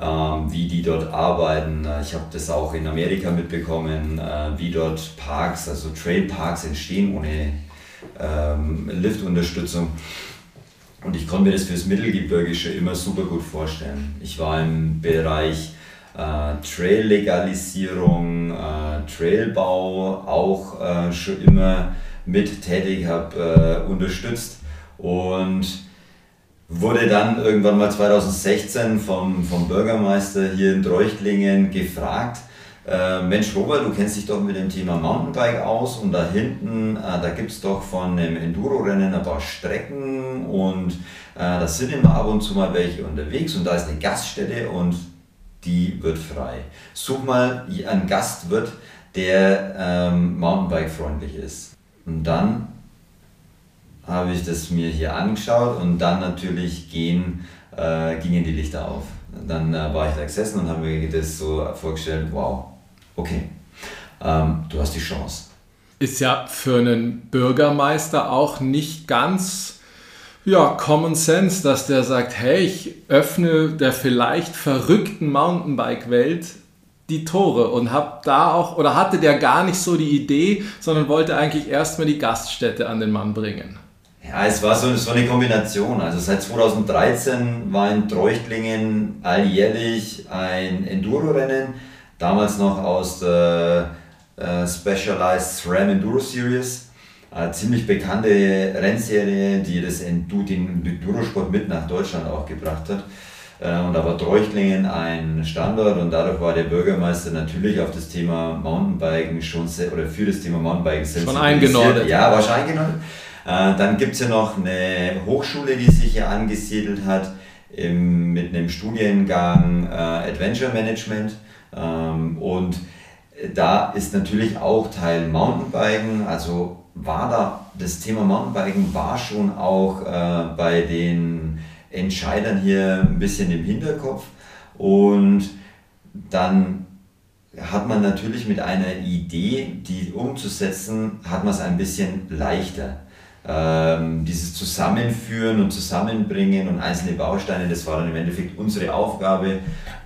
Speaker 2: ähm, wie die dort arbeiten. Ich habe das auch in Amerika mitbekommen, äh, wie dort Parks, also Trailparks entstehen ohne ähm, Liftunterstützung. Und ich konnte mir das fürs Mittelgebirgische immer super gut vorstellen. Ich war im Bereich äh, Trail-Legalisierung, äh, Trailbau auch äh, schon immer mit tätig, habe äh, unterstützt. Und wurde dann irgendwann mal 2016 vom, vom Bürgermeister hier in Dreuchtlingen gefragt, äh, Mensch Robert, du kennst dich doch mit dem Thema Mountainbike aus und da hinten, äh, da gibt es doch von einem Enduro-Rennen ein paar Strecken und äh, da sind immer ab und zu mal welche unterwegs und da ist eine Gaststätte und die wird frei. Such mal einen Gastwirt, der ähm, Mountainbike-freundlich ist. Und dann habe ich das mir hier angeschaut und dann natürlich gehen, äh, gingen die Lichter auf. Dann äh, war ich da gesessen und habe mir das so vorgestellt, wow, okay, ähm, du hast die Chance.
Speaker 1: Ist ja für einen Bürgermeister auch nicht ganz ja, Common Sense, dass der sagt, hey, ich öffne der vielleicht verrückten Mountainbike-Welt die Tore und hab da auch, oder hatte der gar nicht so die Idee, sondern wollte eigentlich erstmal die Gaststätte an den Mann bringen.
Speaker 2: Ja, es war so, so eine Kombination. Also seit 2013 war in Treuchtlingen alljährlich ein Enduro-Rennen, damals noch aus der äh, Specialized SRAM Enduro Series eine ziemlich bekannte Rennserie, die das Endu den Endurosport mit nach Deutschland auch gebracht hat. Äh, und da war Treuchtlingen ein Standort und dadurch war der Bürgermeister natürlich auf das Thema Mountainbiken schon sehr, oder für das Thema Mountainbiken
Speaker 1: schon eingenordet.
Speaker 2: Ja, war schon eingenordet. Äh, dann gibt es ja noch eine Hochschule, die sich hier angesiedelt hat im, mit einem Studiengang äh, Adventure Management. Ähm, und da ist natürlich auch Teil Mountainbiken, also war da, das Thema Mountainbiken war schon auch äh, bei den Entscheidern hier ein bisschen im Hinterkopf. Und dann hat man natürlich mit einer Idee, die umzusetzen, hat man es ein bisschen leichter. Ähm, dieses Zusammenführen und Zusammenbringen und einzelne Bausteine, das war dann im Endeffekt unsere Aufgabe.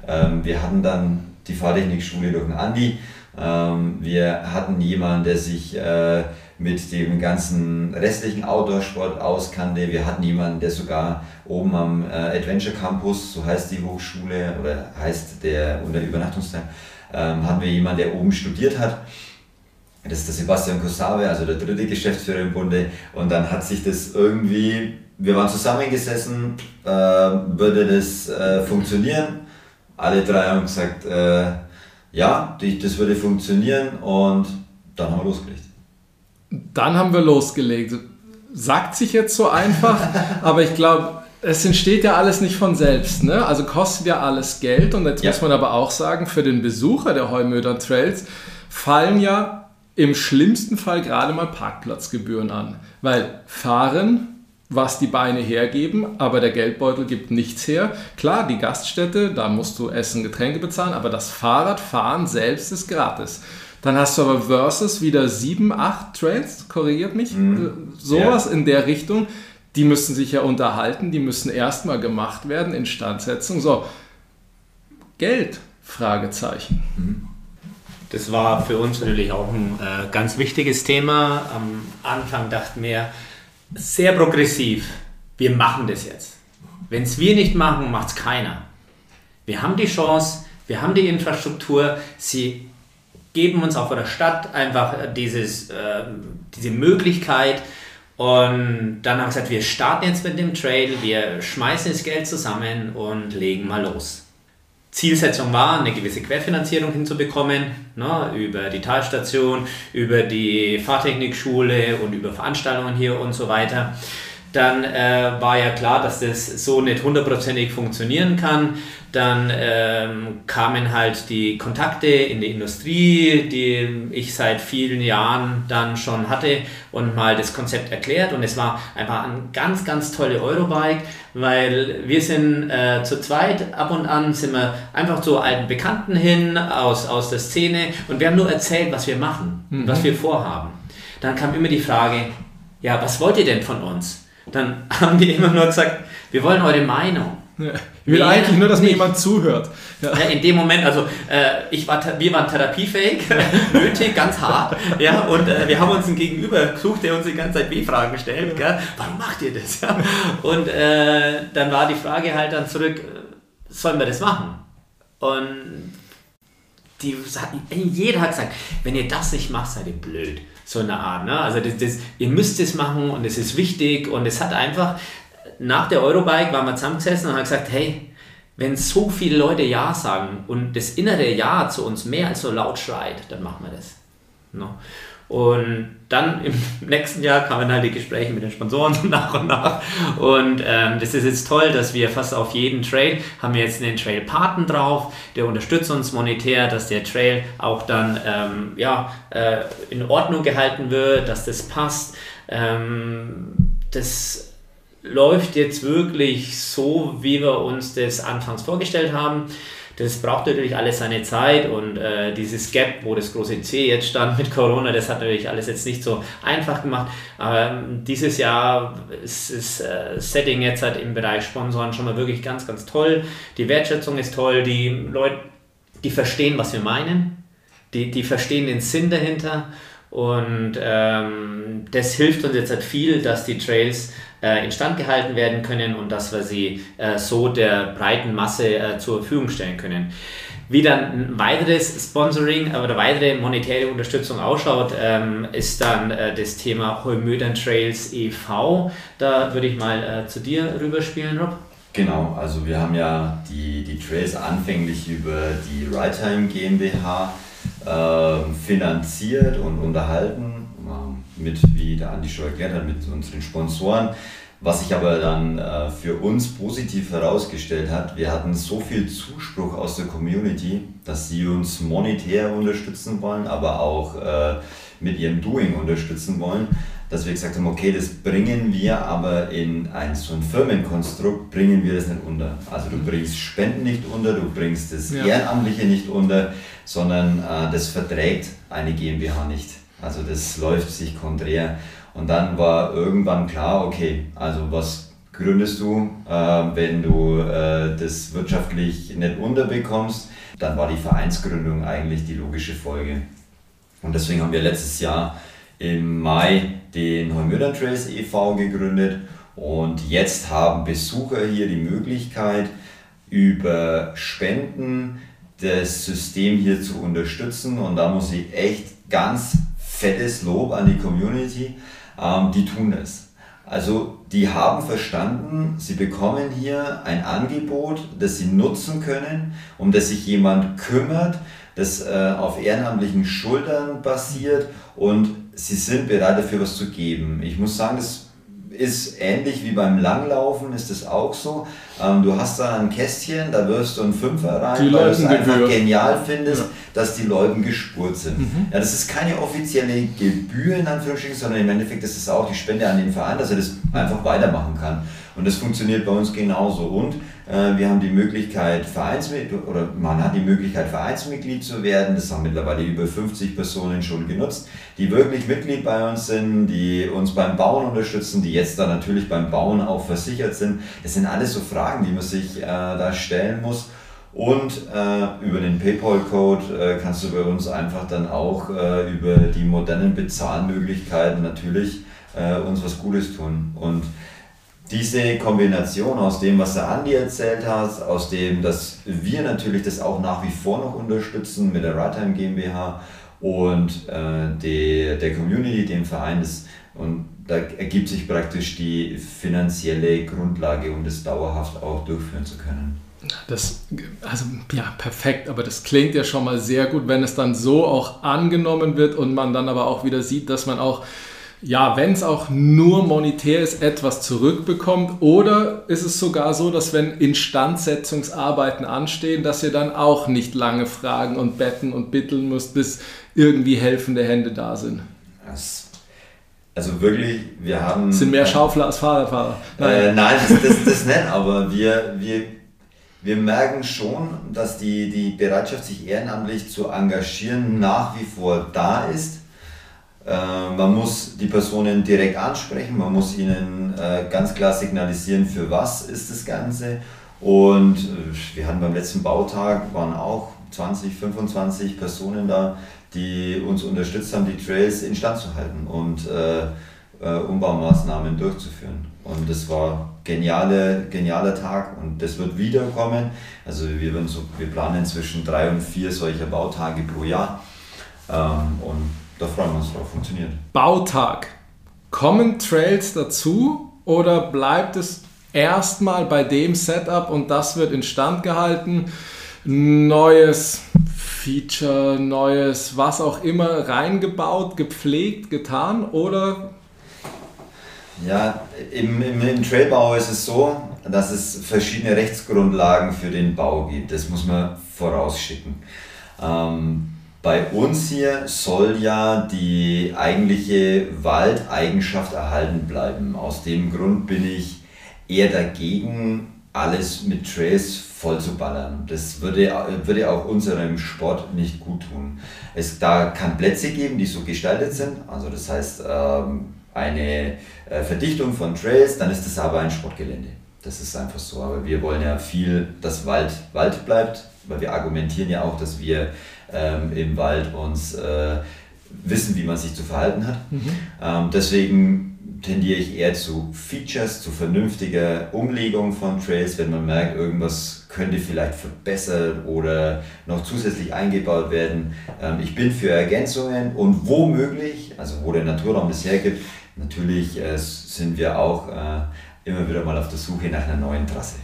Speaker 2: Ähm, wir hatten dann die Fahrtechnikschule durch den Andi. Ähm, wir hatten jemanden, der sich äh, mit dem ganzen restlichen Outdoor-Sport auskannte. Wir hatten jemanden, der sogar oben am äh, Adventure Campus, so heißt die Hochschule oder heißt der unter Übernachtungsteil, ähm, haben wir jemanden, der oben studiert hat. Das ist der Sebastian Kosave, also der dritte Geschäftsführer im Bunde. Und dann hat sich das irgendwie, wir waren zusammengesessen, äh, würde das äh, funktionieren? Alle drei haben gesagt, äh, ja, das würde funktionieren und dann haben wir losgelegt.
Speaker 1: Dann haben wir losgelegt. Sagt sich jetzt so einfach, [laughs] aber ich glaube, es entsteht ja alles nicht von selbst. Ne? Also kostet ja alles Geld. Und jetzt ja. muss man aber auch sagen, für den Besucher der Heumöder Trails fallen ja im schlimmsten Fall gerade mal Parkplatzgebühren an. Weil fahren, was die Beine hergeben, aber der Geldbeutel gibt nichts her. Klar, die Gaststätte, da musst du Essen, Getränke bezahlen, aber das Fahrradfahren selbst ist gratis. Dann hast du aber versus wieder sieben, acht Trails, korrigiert mich, mhm. sowas ja. in der Richtung. Die müssen sich ja unterhalten, die müssen erstmal gemacht werden, Instandsetzung. So, Geld, Fragezeichen. Mhm.
Speaker 3: Das war für uns natürlich auch ein äh, ganz wichtiges Thema. Am Anfang dachten wir, sehr progressiv, wir machen das jetzt. Wenn es wir nicht machen, macht es keiner. Wir haben die Chance, wir haben die Infrastruktur, sie geben uns auch von der Stadt einfach dieses, äh, diese Möglichkeit. Und dann haben wir gesagt, wir starten jetzt mit dem Trail, wir schmeißen das Geld zusammen und legen mal los. Zielsetzung war, eine gewisse Querfinanzierung hinzubekommen, ne, über die Talstation, über die Fahrtechnikschule und über Veranstaltungen hier und so weiter dann äh, war ja klar, dass das so nicht hundertprozentig funktionieren kann. Dann ähm, kamen halt die Kontakte in die Industrie, die ich seit vielen Jahren dann schon hatte und mal das Konzept erklärt. Und es war einfach ein ganz, ganz tolle Eurobike, weil wir sind äh, zu zweit, ab und an sind wir einfach zu alten Bekannten hin aus, aus der Szene und wir haben nur erzählt, was wir machen, mhm. was wir vorhaben. Dann kam immer die Frage, ja, was wollt ihr denn von uns? Dann haben die immer nur gesagt, wir wollen eure Meinung.
Speaker 1: Ja. Ich will Mehr eigentlich nur, dass mir jemand zuhört.
Speaker 3: Ja. Ja, in dem Moment, also äh, ich war, wir waren therapiefähig, [laughs] nötig, ganz hart. Ja, und äh, wir haben uns einen Gegenüber gesucht, der uns die ganze Zeit W-Fragen stellt. Gell? Warum macht ihr das? Ja? Und äh, dann war die Frage halt dann zurück, sollen wir das machen? Und die, jeder hat gesagt, wenn ihr das nicht macht, seid ihr blöd so eine Art. Ne? Also das, das, ihr müsst es machen und es ist wichtig und es hat einfach, nach der Eurobike waren wir zusammengesessen und haben gesagt, hey, wenn so viele Leute Ja sagen und das innere Ja zu uns mehr als so laut schreit, dann machen wir das. Ne? Und dann im [laughs] nächsten Jahr kamen halt die Gespräche mit den Sponsoren so [laughs] nach und nach. Und ähm, das ist jetzt toll, dass wir fast auf jeden Trail haben wir jetzt einen Trail-Paten drauf, der unterstützt uns monetär, dass der Trail auch dann ähm, ja, äh, in Ordnung gehalten wird, dass das passt. Ähm, das läuft jetzt wirklich so, wie wir uns das anfangs vorgestellt haben. Das braucht natürlich alles seine Zeit und äh, dieses Gap, wo das große C jetzt stand mit Corona, das hat natürlich alles jetzt nicht so einfach gemacht. Aber ähm, dieses Jahr ist das äh, Setting jetzt halt im Bereich Sponsoren schon mal wirklich ganz, ganz toll. Die Wertschätzung ist toll, die Leute, die verstehen, was wir meinen, die, die verstehen den Sinn dahinter und ähm, das hilft uns jetzt halt viel, dass die Trails äh, instand gehalten werden können und dass wir sie äh, so der breiten Masse äh, zur Verfügung stellen können. Wie dann ein weiteres Sponsoring oder weitere monetäre Unterstützung ausschaut, ähm, ist dann äh, das Thema Heumödern Trails e.V. Da würde ich mal äh, zu dir rüberspielen, Rob.
Speaker 2: Genau, also wir haben ja die, die Trails anfänglich über die Righttime GmbH äh, finanziert und unterhalten mit, wie der Andi schon erklärt hat, mit unseren Sponsoren. Was sich aber dann äh, für uns positiv herausgestellt hat, wir hatten so viel Zuspruch aus der Community, dass sie uns monetär unterstützen wollen, aber auch äh, mit ihrem Doing unterstützen wollen, dass wir gesagt haben, okay, das bringen wir, aber in ein so ein Firmenkonstrukt bringen wir das nicht unter. Also du bringst Spenden nicht unter, du bringst das ja. Ehrenamtliche nicht unter, sondern äh, das verträgt eine GmbH nicht. Also das läuft sich konträr. Und dann war irgendwann klar, okay, also was gründest du, äh, wenn du äh, das wirtschaftlich nicht unterbekommst? Dann war die Vereinsgründung eigentlich die logische Folge. Und deswegen haben wir letztes Jahr im Mai den Heumödern Trails e.V. gegründet und jetzt haben Besucher hier die Möglichkeit, über Spenden das System hier zu unterstützen und da muss ich echt ganz fettes Lob an die Community, ähm, die tun es. Also die haben verstanden, sie bekommen hier ein Angebot, das sie nutzen können, um das sich jemand kümmert, das äh, auf ehrenamtlichen Schultern basiert und sie sind bereit dafür was zu geben. Ich muss sagen, das ist ähnlich wie beim Langlaufen, ist es auch so. Ähm, du hast da ein Kästchen, da wirfst du einen Fünfer rein, die weil du es einfach genial findest, ja. dass die Leute gespurt sind. Mhm. Ja, das ist keine offizielle Gebühr in Anführungsstrichen, sondern im Endeffekt ist es auch die Spende an den Verein, dass er das einfach weitermachen kann. Und das funktioniert bei uns genauso. Und wir haben die Möglichkeit, Vereinsmitglied oder man hat die Möglichkeit, Vereinsmitglied zu werden. Das haben mittlerweile über 50 Personen schon genutzt, die wirklich Mitglied bei uns sind, die uns beim Bauen unterstützen, die jetzt da natürlich beim Bauen auch versichert sind. Das sind alles so Fragen, die man sich äh, da stellen muss. Und äh, über den PayPal-Code äh, kannst du bei uns einfach dann auch äh, über die modernen Bezahlmöglichkeiten natürlich äh, uns was Gutes tun. Und diese Kombination aus dem, was der Andi erzählt hat, aus dem, dass wir natürlich das auch nach wie vor noch unterstützen mit der Right GmbH und äh, die, der Community, dem Verein, das, und da ergibt sich praktisch die finanzielle Grundlage, um das dauerhaft auch durchführen zu können.
Speaker 1: Das, also ja, perfekt, aber das klingt ja schon mal sehr gut, wenn es dann so auch angenommen wird und man dann aber auch wieder sieht, dass man auch ja, wenn es auch nur monetär ist, etwas zurückbekommt? Oder ist es sogar so, dass wenn Instandsetzungsarbeiten anstehen, dass ihr dann auch nicht lange fragen und betten und bitteln müsst, bis irgendwie helfende Hände da sind?
Speaker 2: Das, also wirklich, wir haben...
Speaker 1: Sind mehr Schaufler als Fahrradfahrer?
Speaker 2: Nein, äh, nein das, das, das [laughs] nicht, aber wir, wir, wir merken schon, dass die, die Bereitschaft, sich ehrenamtlich zu engagieren, nach wie vor da ist äh, man muss die Personen direkt ansprechen, man muss ihnen äh, ganz klar signalisieren, für was ist das Ganze. Und äh, wir hatten beim letzten Bautag, waren auch 20, 25 Personen da, die uns unterstützt haben, die Trails instand zu halten und äh, Umbaumaßnahmen durchzuführen. Und das war geniale, genialer Tag und das wird wiederkommen. Also wir, wir planen zwischen drei und vier solcher Bautage pro Jahr. Ähm, und da freuen wir uns drauf, funktioniert.
Speaker 1: Bautag. Kommen Trails dazu oder bleibt es erstmal bei dem Setup und das wird instand gehalten? Neues Feature, neues, was auch immer reingebaut, gepflegt, getan oder?
Speaker 2: Ja, im, im, im Trailbau ist es so, dass es verschiedene Rechtsgrundlagen für den Bau gibt. Das muss man vorausschicken. Ähm, bei uns hier soll ja die eigentliche Waldeigenschaft erhalten bleiben. Aus dem Grund bin ich eher dagegen, alles mit Trails voll zu ballern. Das würde, würde auch unserem Sport nicht gut tun. Es da kann Plätze geben, die so gestaltet sind. Also das heißt ähm, eine äh, Verdichtung von Trails, dann ist das aber ein Sportgelände. Das ist einfach so. Aber wir wollen ja viel, dass Wald Wald bleibt, weil wir argumentieren ja auch, dass wir ähm, im Wald uns äh, wissen, wie man sich zu verhalten hat. Mhm. Ähm, deswegen tendiere ich eher zu Features, zu vernünftiger Umlegung von Trails, wenn man merkt, irgendwas könnte vielleicht verbessert oder noch zusätzlich eingebaut werden. Ähm, ich bin für Ergänzungen und womöglich, also wo der Naturraum das hergibt, natürlich äh, sind wir auch äh, immer wieder mal auf der Suche nach einer neuen Trasse.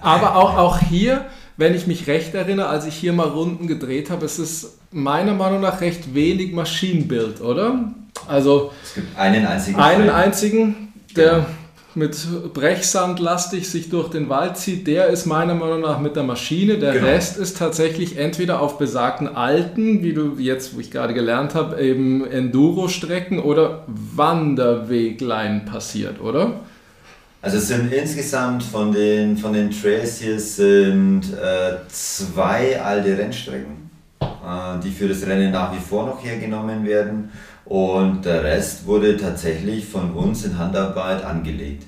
Speaker 1: Aber auch, auch hier wenn ich mich recht erinnere, als ich hier mal Runden gedreht habe, es ist meiner Meinung nach recht wenig Maschinenbild, oder? Also
Speaker 2: es gibt einen einzigen.
Speaker 1: Einen Fall. einzigen, der genau. mit Brechsand lastig sich durch den Wald zieht, der ist meiner Meinung nach mit der Maschine. Der
Speaker 2: Genau.
Speaker 1: Rest ist tatsächlich entweder auf besagten alten, wie du jetzt, wo ich gerade gelernt habe, eben Enduro-Strecken oder Wanderweglein passiert, oder?
Speaker 2: Also es sind insgesamt von den, von den Trails hier sind äh, zwei alte Rennstrecken, äh, die für das Rennen nach wie vor noch hergenommen werden. Und der Rest wurde tatsächlich von uns in Handarbeit angelegt.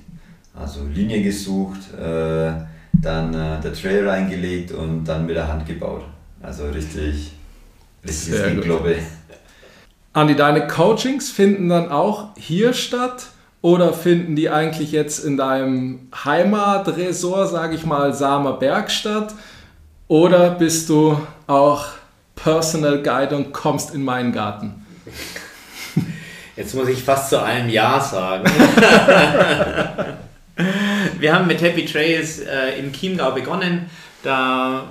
Speaker 2: Also Linie gesucht, äh, dann äh, der Trail reingelegt und dann mit der Hand gebaut. Also richtig, richtiges. Geglobbe.
Speaker 1: Andi, deine Coachings finden dann auch hier statt oder finden die eigentlich jetzt in deinem Heimatresort, sage ich mal, Samer Berg statt? Oder bist du auch Personal Guide und kommst in meinen Garten? [laughs]
Speaker 3: Jetzt muss ich fast zu allem Ja sagen. [laughs] wir haben mit Happy Trails äh, in Chiemgau begonnen. Da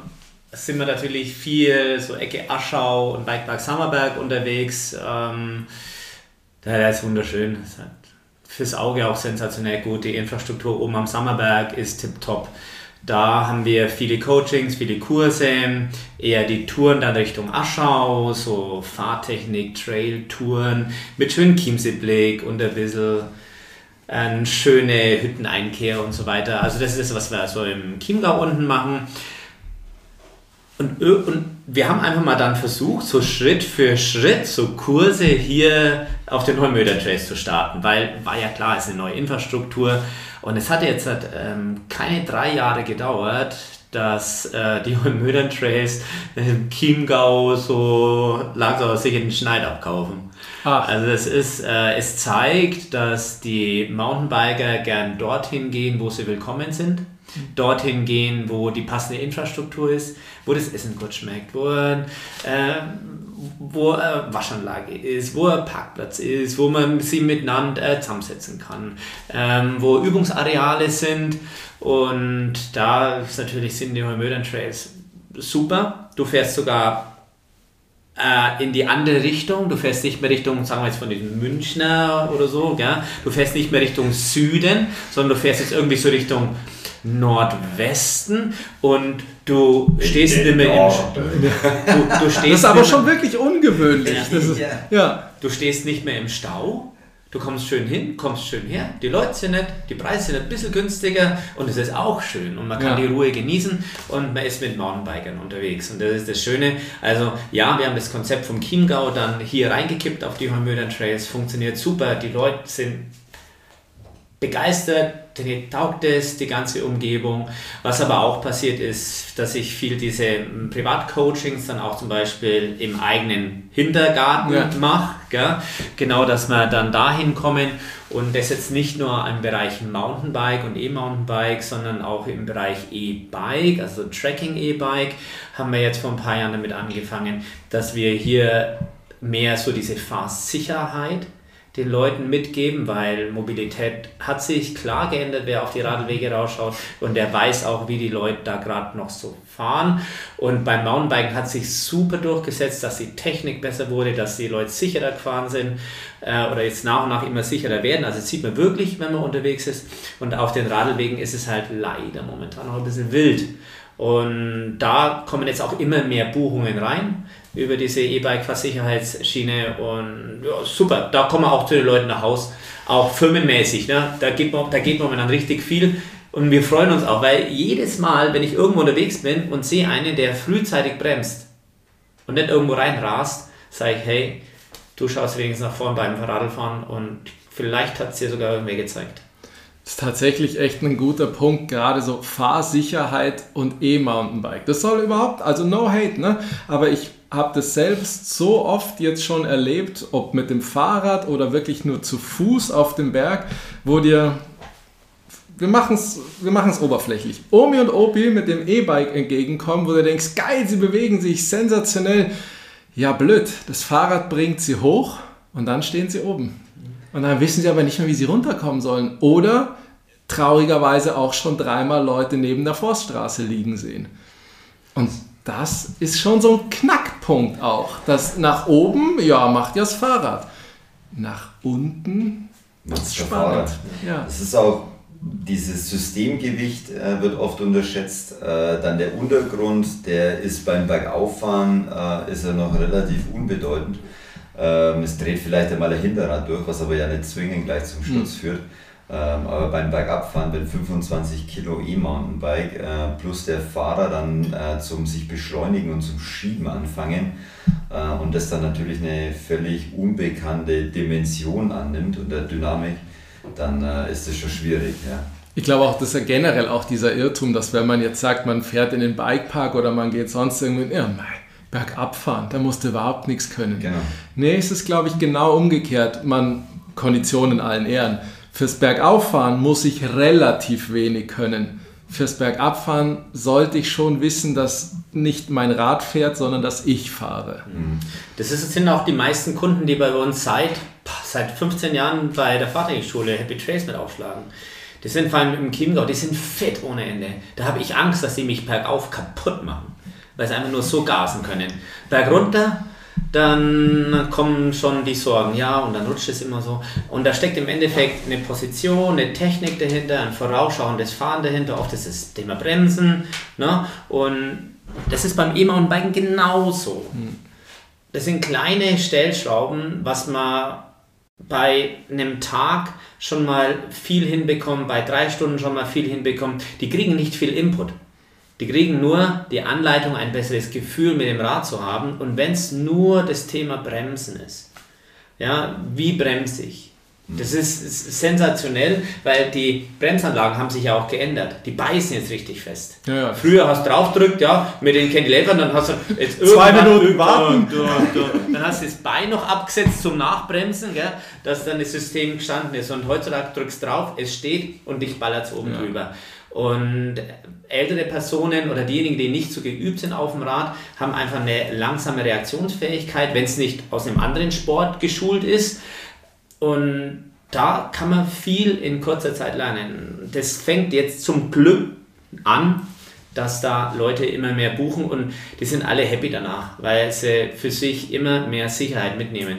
Speaker 3: sind wir natürlich viel so Ecke Aschau und Bikepark Sammerberg unterwegs. Ähm, der ist wunderschön. Fürs Auge auch sensationell gut. Die Infrastruktur oben am Sammerberg ist tipptopp. Da haben wir viele Coachings, viele Kurse, eher die Touren dann Richtung Aschau, so Fahrtechnik, Trail-Touren mit schönem Chiemsee-Blick und ein bisschen eine schöne Hütteneinkehr und so weiter. Also das ist das, was wir so im Chiemgau unten machen. Und, und wir haben einfach mal dann versucht, so Schritt für Schritt so Kurse hier auf den Holmöder Trails zu starten, weil war ja klar, es ist eine neue Infrastruktur und es hat jetzt halt, ähm, keine drei Jahre gedauert, dass äh, die Holmöder Trails im Chiemgau so langsam sich in den Schneid abkaufen.
Speaker 1: Ach.
Speaker 3: Also es ist, äh, es zeigt, dass die Mountainbiker gern dorthin gehen, wo sie willkommen sind. Dorthin gehen, wo die passende Infrastruktur ist, wo das Essen gut schmeckt, wo, äh, wo eine Waschanlage ist, wo ein Parkplatz ist, wo man sie miteinander äh, zusammensetzen kann, ähm, wo Übungsareale sind. Und da ist natürlich sind die Holmödern Trails super. Du fährst sogar äh, in die andere Richtung. Du fährst nicht mehr Richtung, sagen wir jetzt von diesem Münchner oder so, gell? du fährst nicht mehr Richtung Süden, sondern du fährst jetzt irgendwie so Richtung Nordwesten und du stehst nicht mehr im, du, du stehst
Speaker 1: Das ist aber schon wirklich ungewöhnlich. Das ist,
Speaker 2: Ja.
Speaker 1: ja.
Speaker 3: Du stehst nicht mehr im Stau. Du kommst schön hin, kommst schön her. Die Leute sind nett, die Preise sind ein bisschen günstiger und es ist auch schön und man kann
Speaker 1: Ja.
Speaker 3: die Ruhe genießen und man ist mit Mountainbikern unterwegs und das ist das Schöne. Also ja, wir haben das Konzept vom Chiemgau dann hier reingekippt auf die Holmödern Trails, funktioniert super, die Leute sind begeistert, taugt es, die ganze Umgebung. Was aber auch passiert ist, dass ich viel diese ähm, Privatcoachings dann auch zum Beispiel im eigenen Hintergarten
Speaker 1: Ja.
Speaker 3: mache. Genau, dass wir dann dahin kommen und das jetzt nicht nur im Bereich Mountainbike und E-Mountainbike, sondern auch im Bereich E-Bike, also Tracking E-Bike, haben wir jetzt vor ein paar Jahren damit angefangen, dass wir hier mehr so diese Fahrsicherheit den Leuten mitgeben, weil Mobilität hat sich klar geändert, wer auf die Radwege rausschaut und der weiß auch, wie die Leute da gerade noch so fahren. Und beim Mountainbiken hat sich super durchgesetzt, dass die Technik besser wurde, dass die Leute sicherer gefahren sind äh, oder jetzt nach und nach immer sicherer werden. Also das sieht man wirklich, wenn man unterwegs ist. Und auf den Radwegen ist es halt leider momentan noch ein bisschen wild. Und da kommen jetzt auch immer mehr Buchungen rein über diese E-Bike-Fahrsicherheitsschiene und ja, super, da kommen auch zu den Leuten nach Haus, auch firmenmäßig, ne? da, geht man, da geht momentan richtig viel und wir freuen uns auch, weil jedes Mal, wenn ich irgendwo unterwegs bin und sehe einen, der frühzeitig bremst und nicht irgendwo reinrast, sage ich, hey, du schaust wenigstens nach vorn beim Radlfahren und vielleicht hat es dir sogar irgendwer gezeigt.
Speaker 1: Das ist tatsächlich echt ein guter Punkt, gerade so Fahrsicherheit und E-Mountainbike. Das soll überhaupt, also no hate, ne? Aber ich habe das selbst so oft jetzt schon erlebt, ob mit dem Fahrrad oder wirklich nur zu Fuß auf dem Berg, wo dir wir machen es wir oberflächlich. Omi und Opi mit dem E-Bike entgegenkommen, wo du denkst, geil, sie bewegen sich sensationell. Ja, blöd, das Fahrrad bringt sie hoch und dann stehen sie oben. Und dann wissen sie aber nicht mehr, wie sie runterkommen sollen. Oder traurigerweise auch schon dreimal Leute neben der Forststraße liegen sehen. Und das ist schon so ein Knackpunkt auch. Das nach oben, ja, macht ja das Fahrrad. Nach unten
Speaker 2: Macht's der
Speaker 1: spannend.
Speaker 2: Fahrrad.
Speaker 1: Ja.
Speaker 2: Das ist auch dieses Systemgewicht äh, wird oft unterschätzt. Äh, dann der Untergrund, der ist beim Bergauffahren äh, ist er noch relativ unbedeutend. Ähm, es dreht vielleicht einmal ein Hinterrad durch, was aber ja nicht zwingend gleich zum Sturz mhm. führt. Ähm, aber beim Bergabfahren, wenn 25 Kilo E-Mountainbike äh, plus der Fahrer dann äh, zum sich beschleunigen und zum Schieben anfangen äh, und das dann natürlich eine völlig unbekannte Dimension annimmt und der Dynamik, dann äh, ist das schon schwierig. Ja.
Speaker 1: Ich glaube auch, das ist ja generell auch dieser Irrtum, dass wenn man jetzt sagt, man fährt in den Bikepark oder man geht sonst irgendwie, ja, mein, bergab fahren, da musst du überhaupt nichts können. Genau. Nee, es ist, glaube ich, genau umgekehrt. Man, Kondition in allen Ehren. Fürs Bergauffahren muss ich relativ wenig können. Fürs Bergabfahren sollte ich schon wissen, dass nicht mein Rad fährt, sondern dass ich fahre. Mhm.
Speaker 3: Das sind auch die meisten Kunden, die bei uns seit, seit 15 Jahren bei der Fahrtechnikschule Happy Trace mit aufschlagen. Die sind vor allem im Chiemgau, die sind fit ohne Ende. Da habe ich Angst, dass sie mich bergauf kaputt machen weil sie einfach nur so gasen können. Berg runter, dann kommen schon die Sorgen, ja, und dann rutscht es immer so. Und da steckt im Endeffekt eine Position, eine Technik dahinter, ein vorausschauendes Fahren dahinter, oft ist das Thema Bremsen. Ne? Und das ist beim E-Mountainbiken genauso. Das sind kleine Stellschrauben, was man bei einem Tag schon mal viel hinbekommt, bei drei Stunden schon mal viel hinbekommt. Die kriegen nicht viel Input. Die kriegen nur die Anleitung, ein besseres Gefühl mit dem Rad zu haben. Und wenn es nur das Thema Bremsen ist, ja, wie bremse ich? Das ist, sensationell, weil die Bremsanlagen haben sich ja auch geändert. Die beißen jetzt richtig fest. Ja, ja. Früher hast du draufgedrückt, ja, mit den Cantilevern, dann hast du jetzt
Speaker 1: zwei Minuten warten. Du, [laughs]
Speaker 3: du, dann hast du das Bein noch abgesetzt zum Nachbremsen, gell, dass dann das System gestanden ist. Und heutzutage drückst du drauf, es steht und dich ballert es oben ja. drüber. Und ältere Personen oder diejenigen, die nicht so geübt sind auf dem Rad, haben einfach eine langsame Reaktionsfähigkeit, wenn es nicht aus einem anderen Sport geschult ist. Und da kann man viel in kurzer Zeit lernen. Das fängt jetzt zum Glück an, dass da Leute immer mehr buchen und die sind alle happy danach, weil sie für sich immer mehr Sicherheit mitnehmen.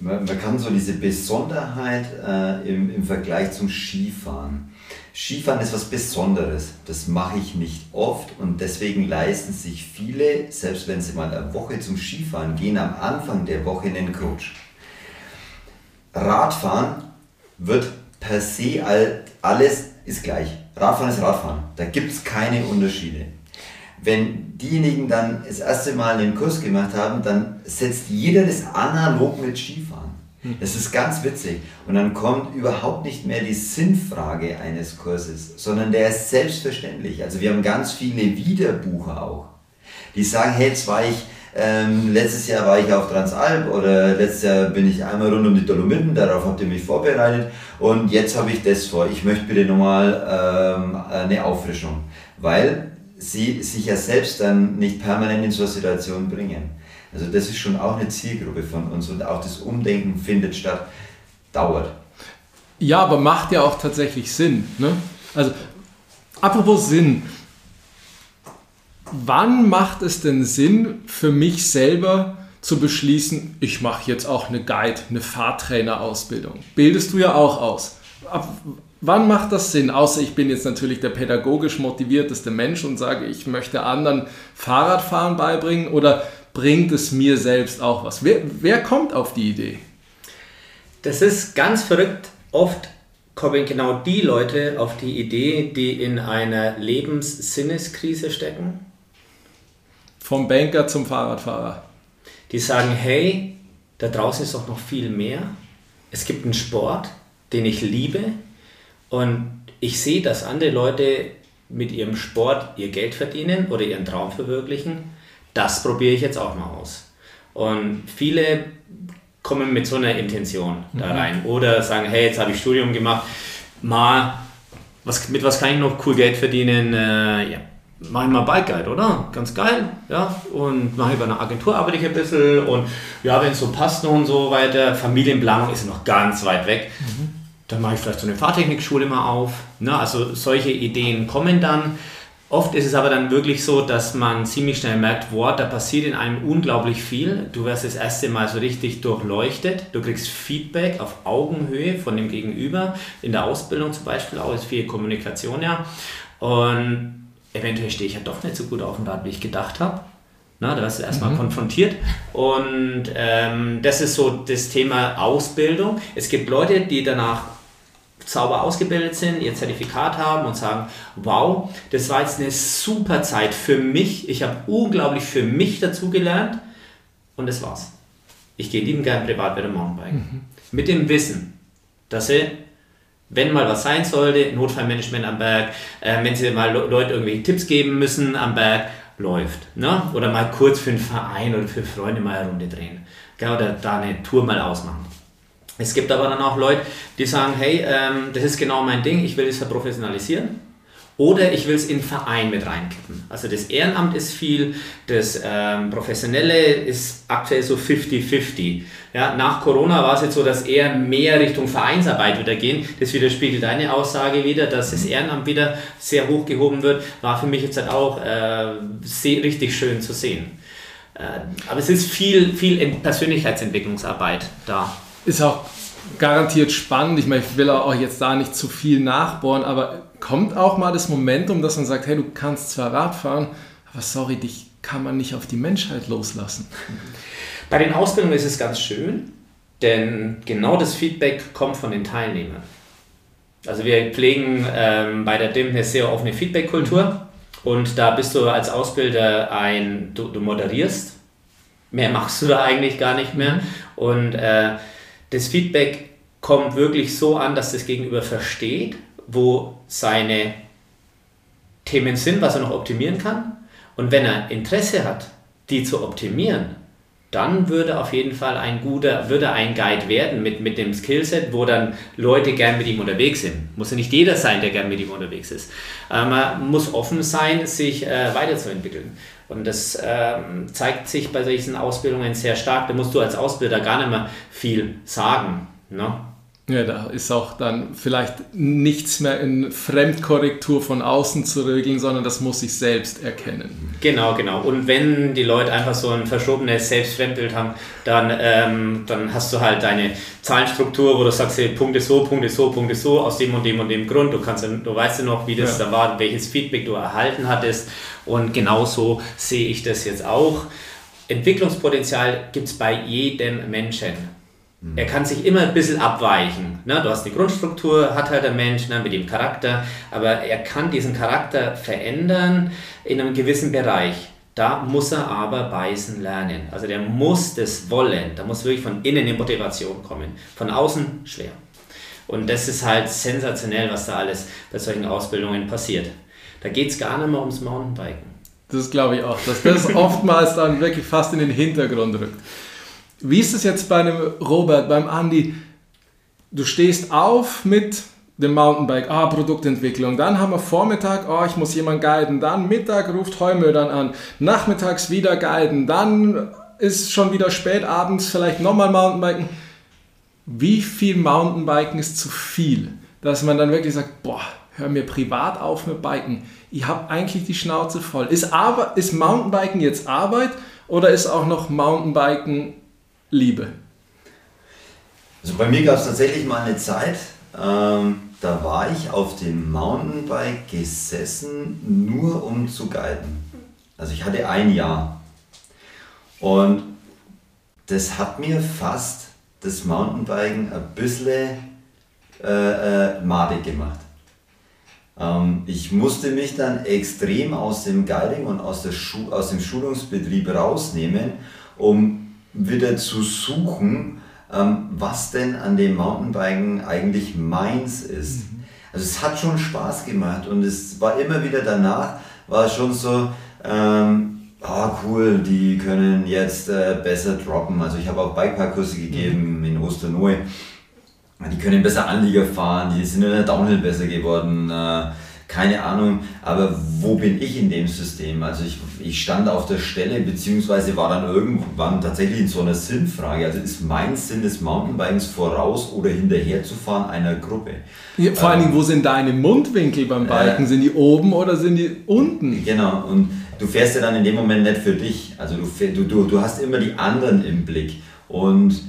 Speaker 2: Man, kann so diese Besonderheit äh, im, im Vergleich zum Skifahren Skifahren ist was Besonderes. Das mache ich nicht oft und deswegen leisten sich viele, selbst wenn sie mal eine Woche zum Skifahren gehen, am Anfang der Woche einen Coach. Radfahren wird per se alles ist gleich. Radfahren ist Radfahren. Da gibt es keine Unterschiede. Wenn diejenigen dann das erste Mal einen Kurs gemacht haben, dann setzt jeder das analog mit Skifahren. Das ist ganz witzig. Und dann kommt überhaupt nicht mehr die Sinnfrage eines Kurses, sondern der ist selbstverständlich. Also wir haben ganz viele Wiederbucher auch, die sagen, hey, jetzt war ich, ähm, letztes Jahr war ich auf Transalp oder letztes Jahr bin ich einmal rund um die Dolomiten, darauf habt ihr mich vorbereitet und jetzt habe ich das vor. Ich möchte bitte nochmal ähm, eine Auffrischung, weil sie sich ja selbst dann nicht permanent in so eine Situation bringen. Also das ist schon auch eine Zielgruppe von uns und auch das Umdenken findet statt, dauert.
Speaker 1: Ja, aber macht ja auch tatsächlich Sinn. Ne? Also apropos Sinn, wann macht es denn Sinn für mich selber zu beschließen, ich mache jetzt auch eine Guide, eine Fahrtrainerausbildung? Bildest du ja auch aus. Ab wann macht das Sinn? Außer ich bin jetzt natürlich der pädagogisch motivierteste Mensch und sage, ich möchte anderen Fahrradfahren beibringen oder bringt es mir selbst auch was? Wer, wer kommt auf die Idee?
Speaker 3: Das ist ganz verrückt. Oft kommen genau die Leute auf die Idee, die in einer Lebenssinniskrise stecken.
Speaker 1: Vom Banker zum Fahrradfahrer.
Speaker 3: Die sagen, hey, da draußen ist doch noch viel mehr. Es gibt einen Sport, den ich liebe und ich sehe, dass andere Leute mit ihrem Sport ihr Geld verdienen oder ihren Traum verwirklichen das probiere ich jetzt auch mal aus. Und viele kommen mit so einer Intention da mhm. rein oder sagen, hey, jetzt habe ich Studium gemacht, mal, was, mit was kann ich noch cool Geld verdienen? Äh, ja, mache ich mal Bike Guide, oder? Ganz geil, ja. Und mache ich bei einer Agentur, arbeite ich ein bisschen und ja, wenn es so passt und so weiter, Familienplanung ist noch ganz weit weg. Mhm. Dann mache ich vielleicht so eine Fahrtechnikschule mal auf. Ne? Also solche Ideen kommen dann. Oft ist es aber dann wirklich so, dass man ziemlich schnell merkt, wow, da passiert in einem unglaublich viel. Du wirst das erste Mal so richtig durchleuchtet. Du kriegst Feedback auf Augenhöhe von dem Gegenüber. In der Ausbildung zum Beispiel auch ist viel Kommunikation ja. Und eventuell stehe ich ja doch nicht so gut auf dem Rad, wie ich gedacht habe. Na, da wirst du erstmal mhm. konfrontiert. Und ähm, das ist so das Thema Ausbildung. Es gibt Leute, die danach sauber ausgebildet sind, ihr Zertifikat haben und sagen, wow, das war jetzt eine super Zeit für mich. Ich habe unglaublich für mich dazugelernt und das war's. Ich gehe lieben gern privat wieder Mountainbiken. Mhm. Mit dem Wissen, dass sie, wenn mal was sein sollte, Notfallmanagement am Berg, äh, wenn sie mal Leute irgendwelche Tipps geben müssen am Berg, läuft. Ne? Oder mal kurz für einen Verein oder für Freunde mal eine Runde drehen. Oder da eine Tour mal ausmachen. Es gibt aber dann auch Leute, die sagen, hey, ähm, das ist genau mein Ding, ich will es verprofessionalisieren. Oder ich will es in Verein mit reinkippen. Also das Ehrenamt ist viel, das ähm, Professionelle ist aktuell so 50-50. Ja, nach Corona war es jetzt so, dass eher mehr Richtung Vereinsarbeit wieder gehen. Das widerspiegelt deine Aussage wieder, dass das Ehrenamt wieder sehr hoch gehoben wird. War für mich jetzt halt auch äh, richtig schön zu sehen. Äh, aber es ist viel, viel Persönlichkeitsentwicklungsarbeit da.
Speaker 1: Ist auch garantiert spannend. Ich meine, ich will auch jetzt da nicht zu viel nachbohren, aber kommt auch mal das Momentum, dass man sagt, hey, du kannst zwar Rad fahren, aber sorry, dich kann man nicht auf die Menschheit loslassen.
Speaker 3: Bei den Ausbildungen ist es ganz schön, denn genau das Feedback kommt von den Teilnehmern. Also wir pflegen ähm, bei der DIM eine sehr offene Feedback-Kultur und da bist du als Ausbilder ein, du, du moderierst, mehr machst du da eigentlich gar nicht mehr und äh, das Feedback kommt wirklich so an, dass das Gegenüber versteht, wo seine Themen sind, was er noch optimieren kann. Und wenn er Interesse hat, die zu optimieren, dann würde auf jeden Fall ein guter, würde ein Guide werden mit, mit dem Skillset, wo dann Leute gern mit ihm unterwegs sind. Muss ja nicht jeder sein, der gern mit ihm unterwegs ist. Äh, man muss offen sein, sich äh, weiterzuentwickeln. Und das ähm, zeigt sich bei solchen Ausbildungen sehr stark. Da musst du als Ausbilder gar nicht mehr viel sagen. Ne?
Speaker 1: Ja, da ist auch dann vielleicht nichts mehr in Fremdkorrektur von außen zu regeln, sondern das muss sich selbst erkennen.
Speaker 3: Genau, genau. Und wenn die Leute einfach so ein verschobenes Selbstfremdbild haben, dann, ähm, dann hast du halt deine Zahlenstruktur, wo du sagst, hey, Punkte so, Punkte so, Punkte so, aus dem und dem und dem Grund. Du, kannst, du weißt ja noch, wie das ja. da war, welches Feedback du erhalten hattest. Und genauso sehe ich das jetzt auch. Entwicklungspotenzial gibt es bei jedem Menschen. Er kann sich immer ein bisschen abweichen. Ne? Du hast die Grundstruktur, hat halt der Mensch ne, mit dem Charakter, aber er kann diesen Charakter verändern in einem gewissen Bereich. Da muss er aber beißen lernen. Also der muss das wollen. Da muss wirklich von innen eine Motivation kommen. Von außen schwer. Und das ist halt sensationell, was da alles bei solchen Ausbildungen passiert. Da geht es gar nicht mehr ums Mountainbiken.
Speaker 1: Das glaube ich auch, dass das [laughs] oftmals dann wirklich fast in den Hintergrund rückt. Wie ist es jetzt bei einem Robert, beim Andi? Du stehst auf mit dem Mountainbike, ah, Produktentwicklung. Dann haben wir Vormittag, oh, ich muss jemanden guiden. Dann Mittag ruft Heumö dann an. Nachmittags wieder guiden. Dann ist schon wieder spät, abends vielleicht nochmal Mountainbiken. Wie viel Mountainbiken ist zu viel? Dass man dann wirklich sagt, boah, hör mir privat auf mit Biken. Ich habe eigentlich die Schnauze voll. Ist, aber, ist Mountainbiken jetzt Arbeit oder ist auch noch Mountainbiken Liebe?
Speaker 2: Also bei mir gab es tatsächlich mal eine Zeit, ähm, da war ich auf dem Mountainbike gesessen, nur um zu guiden. Also ich hatte ein Jahr. Und das hat mir fast das Mountainbiken ein bisschen äh, äh, madig gemacht. Ähm, ich musste mich dann extrem aus dem Guiding und aus, Schu aus dem Schulungsbetrieb rausnehmen, um wieder zu suchen, ähm, was denn an dem Mountainbiken eigentlich meins ist. Mhm. Also es hat schon Spaß gemacht und es war immer wieder danach, war es schon so, ähm, oh cool, die können jetzt äh, besser droppen. Also ich habe auch Bikeparkkurse gegeben mhm. in Osternoe. Die können besser Anlieger fahren, die sind in der Downhill besser geworden. Äh, keine Ahnung, aber wo bin ich in dem System? Also ich, ich stand auf der Stelle, beziehungsweise war dann irgendwann tatsächlich in so einer Sinnfrage. Also ist mein Sinn des Mountainbikens voraus oder hinterher zu fahren einer Gruppe?
Speaker 1: Ja, vor allen Dingen, wo sind deine Mundwinkel beim Biken? Äh, sind die oben oder sind die unten?
Speaker 2: Genau, und du fährst ja dann in dem Moment nicht für dich. Also du, du, du hast immer die anderen im Blick. Und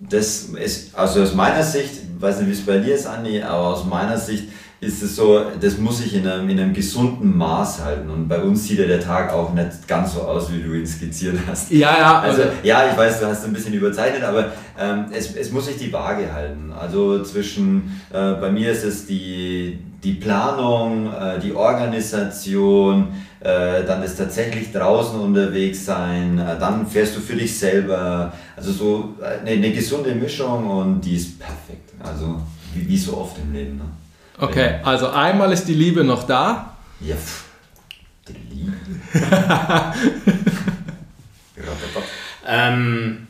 Speaker 2: das ist, also aus meiner Sicht, ich weiß nicht, wie es bei dir ist, Andi, aber aus meiner Sicht ist es so, das muss sich in einem, in einem gesunden Maß halten. Und bei uns sieht ja der Tag auch nicht ganz so aus, wie du ihn skizziert hast.
Speaker 1: Ja, ja.
Speaker 2: Also, also ja, ich weiß, du hast ein bisschen überzeichnet, aber ähm, es, es muss sich die Waage halten. Also zwischen, äh, bei mir ist es die, die Planung, äh, die Organisation, äh, dann ist tatsächlich draußen unterwegs sein, äh, dann fährst du für dich selber. Also so eine, äh, eine gesunde Mischung und die ist perfekt. Also wie, wie so oft im Leben. Ne?
Speaker 1: Okay, also einmal ist die Liebe noch da.
Speaker 2: Ja, die Liebe. [laughs]
Speaker 3: ähm,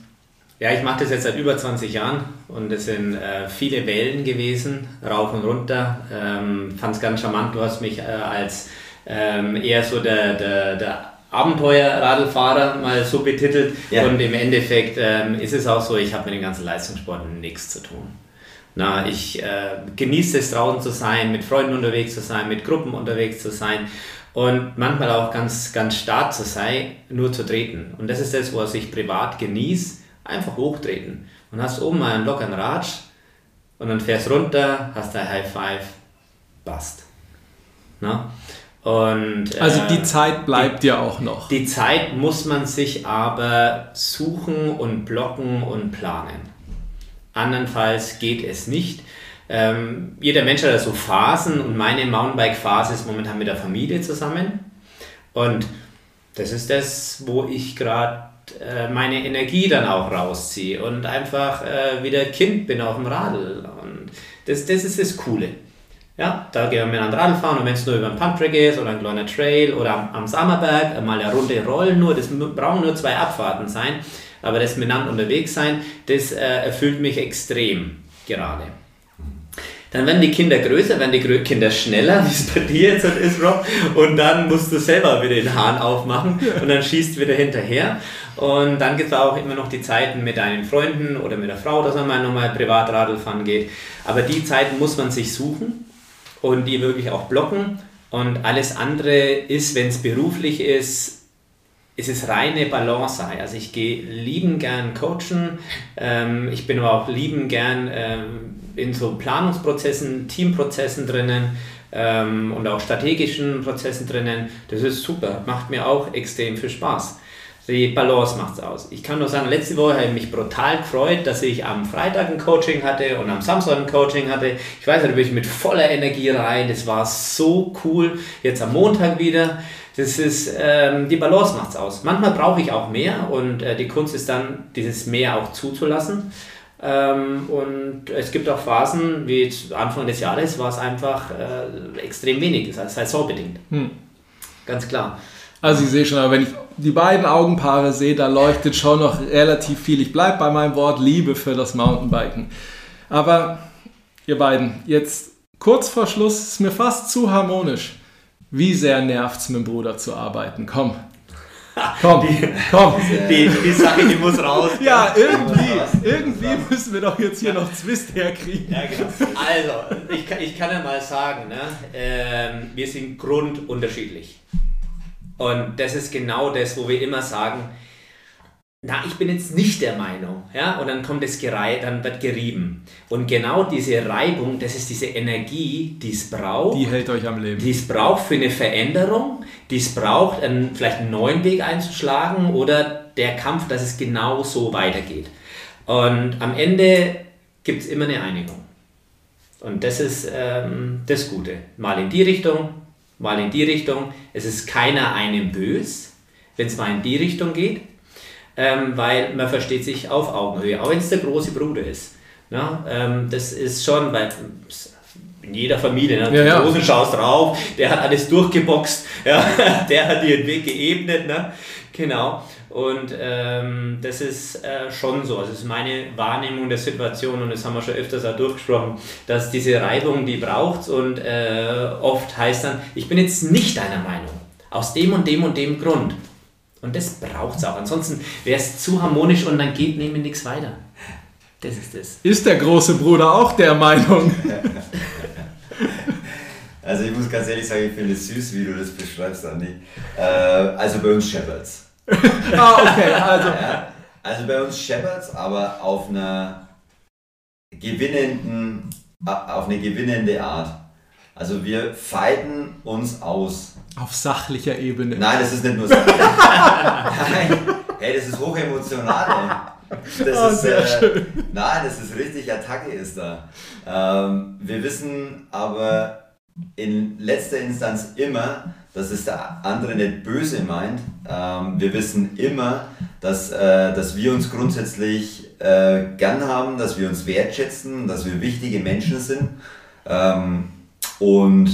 Speaker 3: ja, ich mache das jetzt seit über 20 Jahren und es sind äh, viele Wellen gewesen, rauf und runter. Ähm, Fand es ganz charmant, du hast mich äh, als ähm, eher so der, der, der Abenteuerradlfahrer mal so betitelt ja. und im Endeffekt ähm, ist es auch so, ich habe mit dem ganzen Leistungssport nichts zu tun. Na, ich äh, genieße es draußen zu sein, mit Freunden unterwegs zu sein, mit Gruppen unterwegs zu sein und manchmal auch ganz, ganz stark zu sein, nur zu treten. Und das ist das, was ich privat genieße, einfach hochtreten. Und hast oben mal einen lockeren Ratsch und dann fährst runter, hast ein High Five, passt. Na? Und,
Speaker 1: also die äh, Zeit bleibt die, ja auch noch.
Speaker 3: Die Zeit muss man sich aber suchen und blocken und planen. Andernfalls geht es nicht. Ähm, jeder Mensch hat so Phasen und meine Mountainbike-Phase ist momentan mit der Familie zusammen. Und das ist das, wo ich gerade äh, meine Energie dann auch rausziehe und einfach äh, wieder Kind bin auf dem Radl. Und das, das ist das Coole. Ja, da gehen wir miteinander Radl fahren und wenn es nur über einen Pumptrack ist oder ein kleiner Trail oder am, am Sammerberg, mal eine Runde rollen nur, das brauchen nur zwei Abfahrten sein aber das miteinander unterwegs sein, das äh, erfüllt mich extrem gerade. Dann werden die Kinder größer, werden die Kinder schneller, [laughs] wie es bei dir jetzt halt ist, Rob. Und dann musst du selber wieder den Hahn aufmachen und dann schießt wieder hinterher. Und dann gibt es auch immer noch die Zeiten mit deinen Freunden oder mit der Frau, dass man mal nochmal Privatradl fahren geht. Aber die Zeiten muss man sich suchen und die wirklich auch blocken. Und alles andere ist, wenn es beruflich ist, es ist reine Balance. Also ich gehe lieben gern coachen, ähm, ich bin aber auch lieben gern ähm, in so Planungsprozessen, Teamprozessen drinnen ähm, und auch strategischen Prozessen drinnen. Das ist super, macht mir auch extrem viel Spaß. Die Balance macht es aus. Ich kann nur sagen, letzte Woche habe ich mich brutal gefreut, dass ich am Freitag ein Coaching hatte und am Samstag ein Coaching hatte. Ich weiß da bin ich mit voller Energie rein. Das war so cool. Jetzt am Montag wieder. Das ist, ähm, die Balance macht es aus. Manchmal brauche ich auch mehr und äh, die Kunst ist dann, dieses Mehr auch zuzulassen. Ähm, und es gibt auch Phasen, wie Anfang des Jahres war es einfach äh, extrem wenig, das heißt saisonbedingt. Hm. Ganz klar.
Speaker 1: Also ich sehe schon, aber wenn ich die beiden Augenpaare sehe, da leuchtet schon noch relativ viel. Ich bleibe bei meinem Wort Liebe für das Mountainbiken. Aber ihr beiden, jetzt kurz vor Schluss ist mir fast zu harmonisch. Wie sehr nervt es mit dem Bruder zu arbeiten? Komm. [laughs] Komm,
Speaker 3: die,
Speaker 1: komm.
Speaker 3: Die, die Sache, die muss raus. [laughs]
Speaker 1: Ja, irgendwie, irgendwie müssen wir doch jetzt hier noch Zwist herkriegen. Ja,
Speaker 3: genau. Also, ich kann, ich kann ja mal sagen, ne, ähm, wir sind grundunterschiedlich. Und das ist genau das, wo wir immer sagen, na, ich bin jetzt nicht der Meinung, ja, und dann kommt das Gerei, dann wird gerieben. Und genau diese Reibung, das ist diese Energie, die es braucht.
Speaker 1: Die hält euch am Leben.
Speaker 3: Die es braucht für eine Veränderung, die es braucht, einen, vielleicht einen neuen Weg einzuschlagen oder der Kampf, dass es genau so weitergeht. Und am Ende gibt es immer eine Einigung. Und das ist ähm, das Gute. Mal in die Richtung, mal in die Richtung. Es ist keiner einem bös, wenn es mal in die Richtung geht ähm, weil man versteht sich auf Augenhöhe, auch wenn es der große Bruder ist. Ja, ähm, das ist schon, weil in jeder Familie. Ne?
Speaker 1: Ja, ja.
Speaker 3: Großen schaust drauf, der hat alles durchgeboxt, [laughs] ja? der hat dir den Weg geebnet. Ne? Genau. Und ähm, das ist äh, schon so. Also das ist meine Wahrnehmung der Situation und das haben wir schon öfters auch durchgesprochen, dass diese Reibung, die braucht und äh, oft heißt dann, ich bin jetzt nicht deiner Meinung. Aus dem und dem und dem Grund. Und das braucht es auch. Ansonsten wäre es zu harmonisch und dann geht nämlich nichts weiter. Das ist das.
Speaker 1: Ist der große Bruder auch der Meinung? [laughs]
Speaker 2: Also ich muss ganz ehrlich sagen, ich finde es süß, wie du das beschreibst, Andi. Äh, also bei uns Shepherds. [laughs]
Speaker 1: ah, okay, also.
Speaker 2: Ja, also bei uns Shepherds, aber auf einer gewinnenden, auf eine gewinnende Art. Also wir fighten uns aus.
Speaker 1: Auf sachlicher Ebene.
Speaker 2: Nein, das ist nicht nur sachlich. [laughs] Nein, hey, das ist hochemotional. Das
Speaker 1: Oh,
Speaker 2: ist,
Speaker 1: sehr
Speaker 2: äh,
Speaker 1: schön.
Speaker 2: Nein, das ist richtig, Attacke ist da. Ähm, wir wissen aber in letzter Instanz immer, dass es der andere nicht böse meint. Ähm, wir wissen immer, dass, äh, dass wir uns grundsätzlich äh, gern haben, dass wir uns wertschätzen, dass wir wichtige Menschen sind. Ähm, und,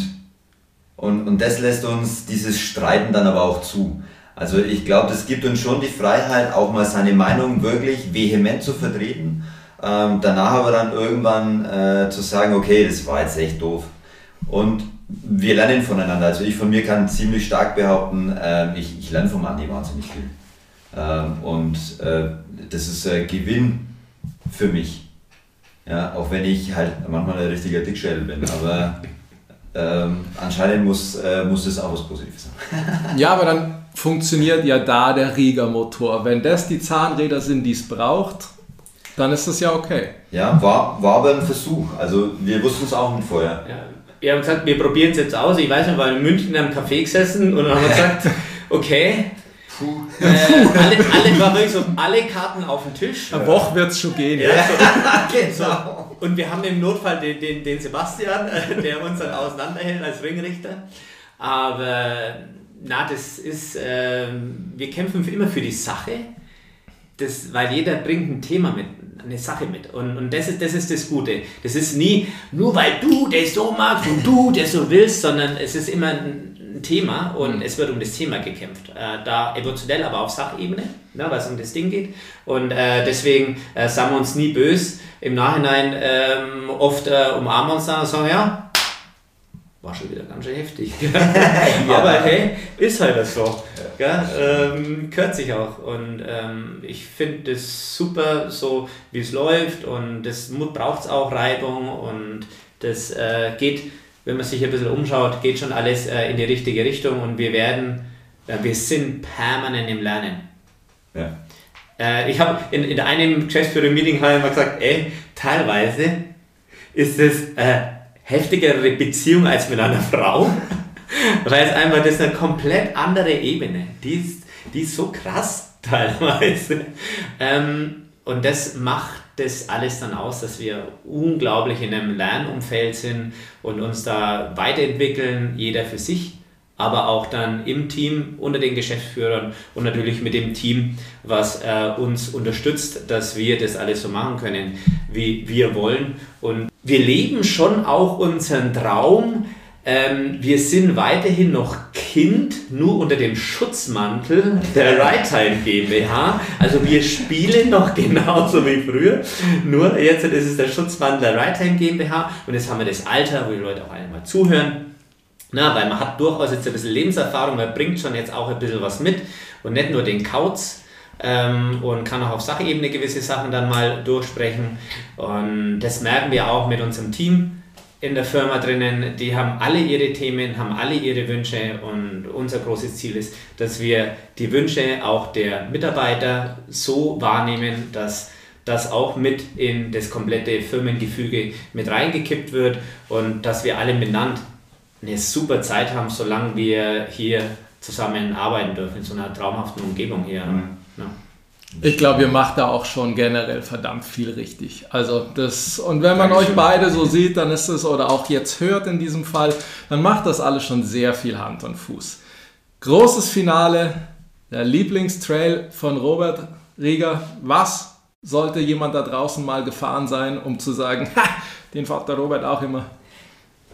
Speaker 2: und, und das lässt uns dieses Streiten dann aber auch zu. Also ich glaube, das gibt uns schon die Freiheit, auch mal seine Meinung wirklich vehement zu vertreten. Ähm, danach aber dann irgendwann äh, zu sagen, okay, das war jetzt echt doof. Und wir lernen voneinander. Also ich von mir kann ziemlich stark behaupten, ähm, ich, ich lerne vom Andi wahnsinnig viel. Ähm, und äh, das ist äh, Gewinn für mich. Ja, auch wenn ich halt manchmal ein richtiger Dickschädel bin, aber [laughs] ähm, anscheinend muss, äh, muss das auch was Positives sein.
Speaker 1: Ja, aber dann funktioniert ja da der Riegermotor. Wenn das die Zahnräder sind, die es braucht, dann ist das ja okay.
Speaker 2: Ja, war, war aber ein Versuch. Also wir wussten es auch nicht vorher.
Speaker 3: Ja, wir haben gesagt, wir probieren es jetzt aus. Ich weiß noch, wir waren in München am Café gesessen und dann haben wir gesagt, [laughs] okay, äh, alle, alle, war wirklich so, alle Karten auf den Tisch.
Speaker 1: Eine Woche wird es schon gehen.
Speaker 3: Ja, so, [laughs]
Speaker 2: genau.
Speaker 3: Und wir haben im Notfall den, den, den Sebastian, äh, [laughs] der uns dann auseinanderhält als Ringrichter. Aber na, das ist, ähm, wir kämpfen immer für die Sache, das, weil jeder bringt ein Thema mit, eine Sache mit. Und, und das, ist, das ist das Gute. Das ist nie, nur weil du das so magst und du das so willst, sondern es ist immer ein, ein Thema und es wird um das Thema gekämpft. Äh, da emotionell, aber auf Sachebene, ne, weil es um das Ding geht. Und äh, deswegen äh, sagen wir uns nie böse. Im Nachhinein ähm, oft äh, umarmen wir uns dann und sagen, ja, war schon wieder ganz schön heftig. [laughs] [laughs] Aber hey, ist halt das so. Ja. Ähm, gehört sich auch. Und ähm, ich finde das super, so wie es läuft. Und das braucht es auch Reibung. Und das äh, geht, wenn man sich ein bisschen umschaut, geht schon alles äh, in die richtige Richtung. Und wir werden, äh, wir sind permanent im Lernen.
Speaker 2: Ja.
Speaker 3: Äh, ich habe in, in einem Geschäftsführer-Meeting mal gesagt, ey, teilweise ist es äh, heftigere Beziehung als mit einer Frau, [laughs] weil es einfach das ist eine komplett andere Ebene. Die ist, die ist so krass [laughs] teilweise. Ähm, und das macht das alles dann aus, dass wir unglaublich in einem Lernumfeld sind und uns da weiterentwickeln, jeder für sich, aber auch dann im Team unter den Geschäftsführern und natürlich mit dem Team, was äh, uns unterstützt, dass wir das alles so machen können, wie wir wollen. Und wir leben schon auch unseren Traum. Ähm, wir sind weiterhin noch Kind, nur unter dem Schutzmantel der Right Time GmbH. Also wir spielen noch [laughs] genauso wie früher, nur jetzt ist es der Schutzmantel der Right Time GmbH und jetzt haben wir das Alter, wo die Leute auch einmal zuhören. Na, weil man hat durchaus jetzt ein bisschen Lebenserfahrung, man bringt schon jetzt auch ein bisschen was mit und nicht nur den Kauz ähm, und kann auch auf Sachebene gewisse Sachen dann mal durchsprechen. Und das merken wir auch mit unserem Team in der Firma drinnen. Die haben alle ihre Themen, haben alle ihre Wünsche und unser großes Ziel ist, dass wir die Wünsche auch der Mitarbeiter so wahrnehmen, dass das auch mit in das komplette Firmengefüge mit reingekippt wird und dass wir alle miteinander eine super Zeit haben, solange wir hier zusammen arbeiten dürfen, in so einer traumhaften Umgebung hier. Ja.
Speaker 1: Ich glaube, ihr macht da auch schon generell verdammt viel richtig. Also das, und wenn man
Speaker 2: Dankeschön.
Speaker 1: euch beide so sieht, dann ist es, oder auch jetzt hört in diesem Fall, dann macht das alles schon sehr viel Hand und Fuß. Großes Finale, der Lieblingstrail von Robert Rieger. Was sollte jemand da draußen mal gefahren sein, um zu sagen, [laughs] ha, den fährt der Robert auch immer?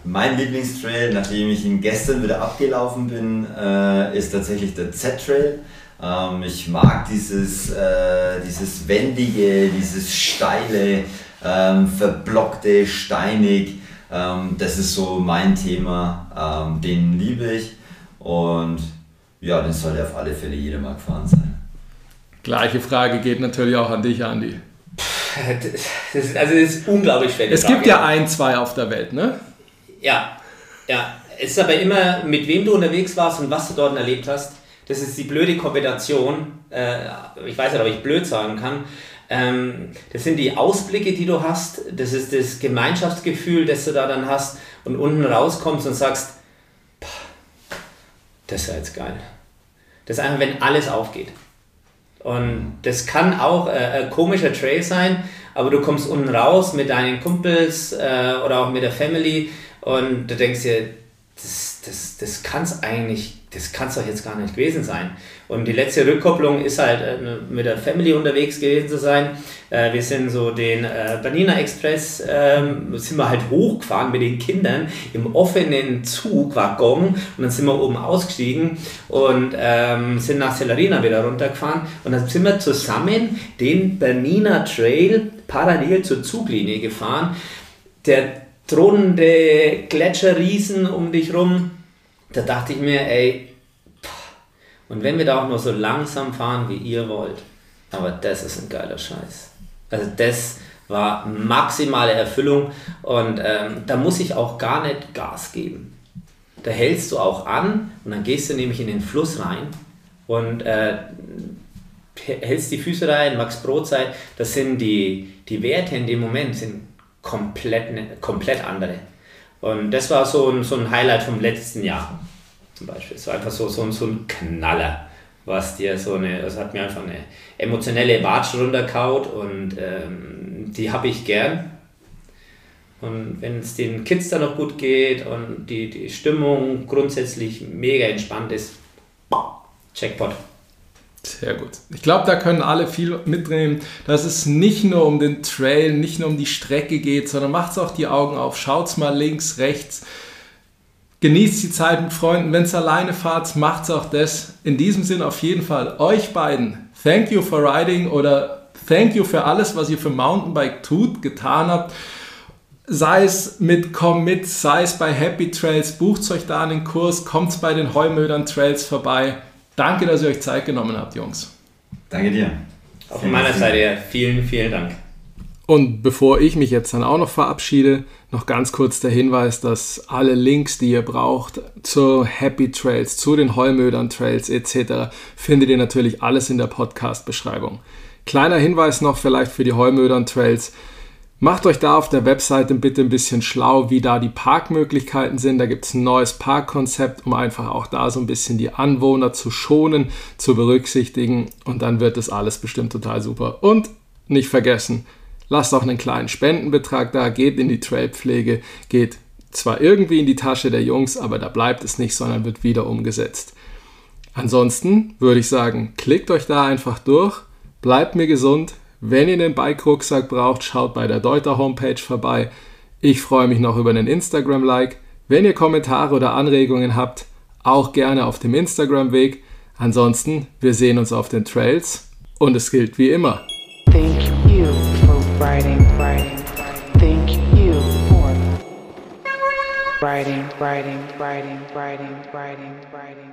Speaker 2: Mein Lieblingstrail, nachdem ich ihn gestern wieder abgelaufen bin, äh, ist tatsächlich der Z-Trail. Ähm, ich mag dieses, äh, dieses wendige, dieses steile, ähm, verblockte, steinig. Ähm, das ist so mein Thema. Ähm, den liebe ich und ja, den sollte auf alle Fälle jeder mal gefahren sein.
Speaker 1: Gleiche Frage geht natürlich auch an dich, Andi.
Speaker 3: Das ist, also das ist unglaublich schwer.
Speaker 1: Es gibt ja ein, zwei auf der Welt, ne?
Speaker 3: Ja, ja. Es ist aber immer, mit wem du unterwegs warst und was du dort erlebt hast. Das ist die blöde Kombination. Äh, ich weiß nicht, ob ich blöd sagen kann. Ähm, das sind die Ausblicke, die du hast. Das ist das Gemeinschaftsgefühl, das du da dann hast und unten rauskommst und sagst, das ist jetzt geil. Das ist einfach, wenn alles aufgeht. Und das kann auch äh, ein komischer Trail sein, aber du kommst unten raus mit deinen Kumpels äh, oder auch mit der Family und du denkst dir, das, das, das kann es eigentlich, das kann es doch jetzt gar nicht gewesen sein. Und die letzte Rückkopplung ist halt äh, mit der Family unterwegs gewesen zu sein. Äh, wir sind so den äh, Banina Express, ähm, sind wir halt hochgefahren mit den Kindern im offenen Zugwaggon und dann sind wir oben ausgestiegen und ähm, sind nach Celerina wieder runtergefahren und dann sind wir zusammen den Bernina Trail parallel zur Zuglinie gefahren. Der thronende Gletscherriesen um dich rum. Da dachte ich mir, ey, und wenn wir da auch nur so langsam fahren, wie ihr wollt, aber das ist ein geiler Scheiß. Also das war maximale Erfüllung und ähm, da muss ich auch gar nicht Gas geben. Da hältst du auch an und dann gehst du nämlich in den Fluss rein und äh, hältst die Füße rein, Max Brotzeit, das sind die, die Werte in dem Moment, sind komplett, ne, komplett andere. Und das war so ein, so ein Highlight vom letzten Jahr zum Beispiel. War einfach so, so, so ein Knaller, was dir so eine, das hat mir einfach eine emotionelle Watsche runterkaut und ähm, die habe ich gern. Und wenn es den Kids dann noch gut geht und die, die Stimmung grundsätzlich mega entspannt ist, Checkpot.
Speaker 1: Sehr gut. Ich glaube, da können alle viel mitnehmen, dass es nicht nur um den Trail, nicht nur um die Strecke geht, sondern macht auch die Augen auf, schaut mal links, rechts, genießt die Zeit mit Freunden. Wenn es alleine fahrt, macht es auch das. In diesem Sinn auf jeden Fall euch beiden, thank you for riding oder thank you für alles, was ihr für Mountainbike tut, getan habt. Sei es mit Komm mit, sei es bei Happy Trails, bucht euch da einen Kurs, kommt bei den Heumödern Trails vorbei. Danke, dass ihr euch Zeit genommen habt, Jungs.
Speaker 2: Danke dir.
Speaker 3: Auch von meiner Seite her vielen, vielen Dank.
Speaker 1: Und bevor ich mich jetzt dann auch noch verabschiede, noch ganz kurz der Hinweis, dass alle Links, die ihr braucht zu Happy Trails, zu den Heumödern Trails etc., findet ihr natürlich alles in der Podcast-Beschreibung. Kleiner Hinweis noch vielleicht für die Heumödern Trails. Macht euch da auf der Webseite bitte ein bisschen schlau, wie da die Parkmöglichkeiten sind. Da gibt es ein neues Parkkonzept, um einfach auch da so ein bisschen die Anwohner zu schonen, zu berücksichtigen. Und dann wird das alles bestimmt total super. Und nicht vergessen, lasst auch einen kleinen Spendenbetrag da, geht in die Trailpflege, geht zwar irgendwie in die Tasche der Jungs, aber da bleibt es nicht, sondern wird wieder umgesetzt. Ansonsten würde ich sagen, klickt euch da einfach durch, bleibt mir gesund, wenn ihr den Bike-Rucksack braucht, schaut bei der Deuter Homepage vorbei. Ich freue mich noch über einen Instagram-Like. Wenn ihr Kommentare oder Anregungen habt, auch gerne auf dem Instagram-Weg. Ansonsten, wir sehen uns auf den Trails und es gilt wie immer.
Speaker 4: Thank you for writing, writing, Thank you for writing, writing, writing, writing, writing, writing.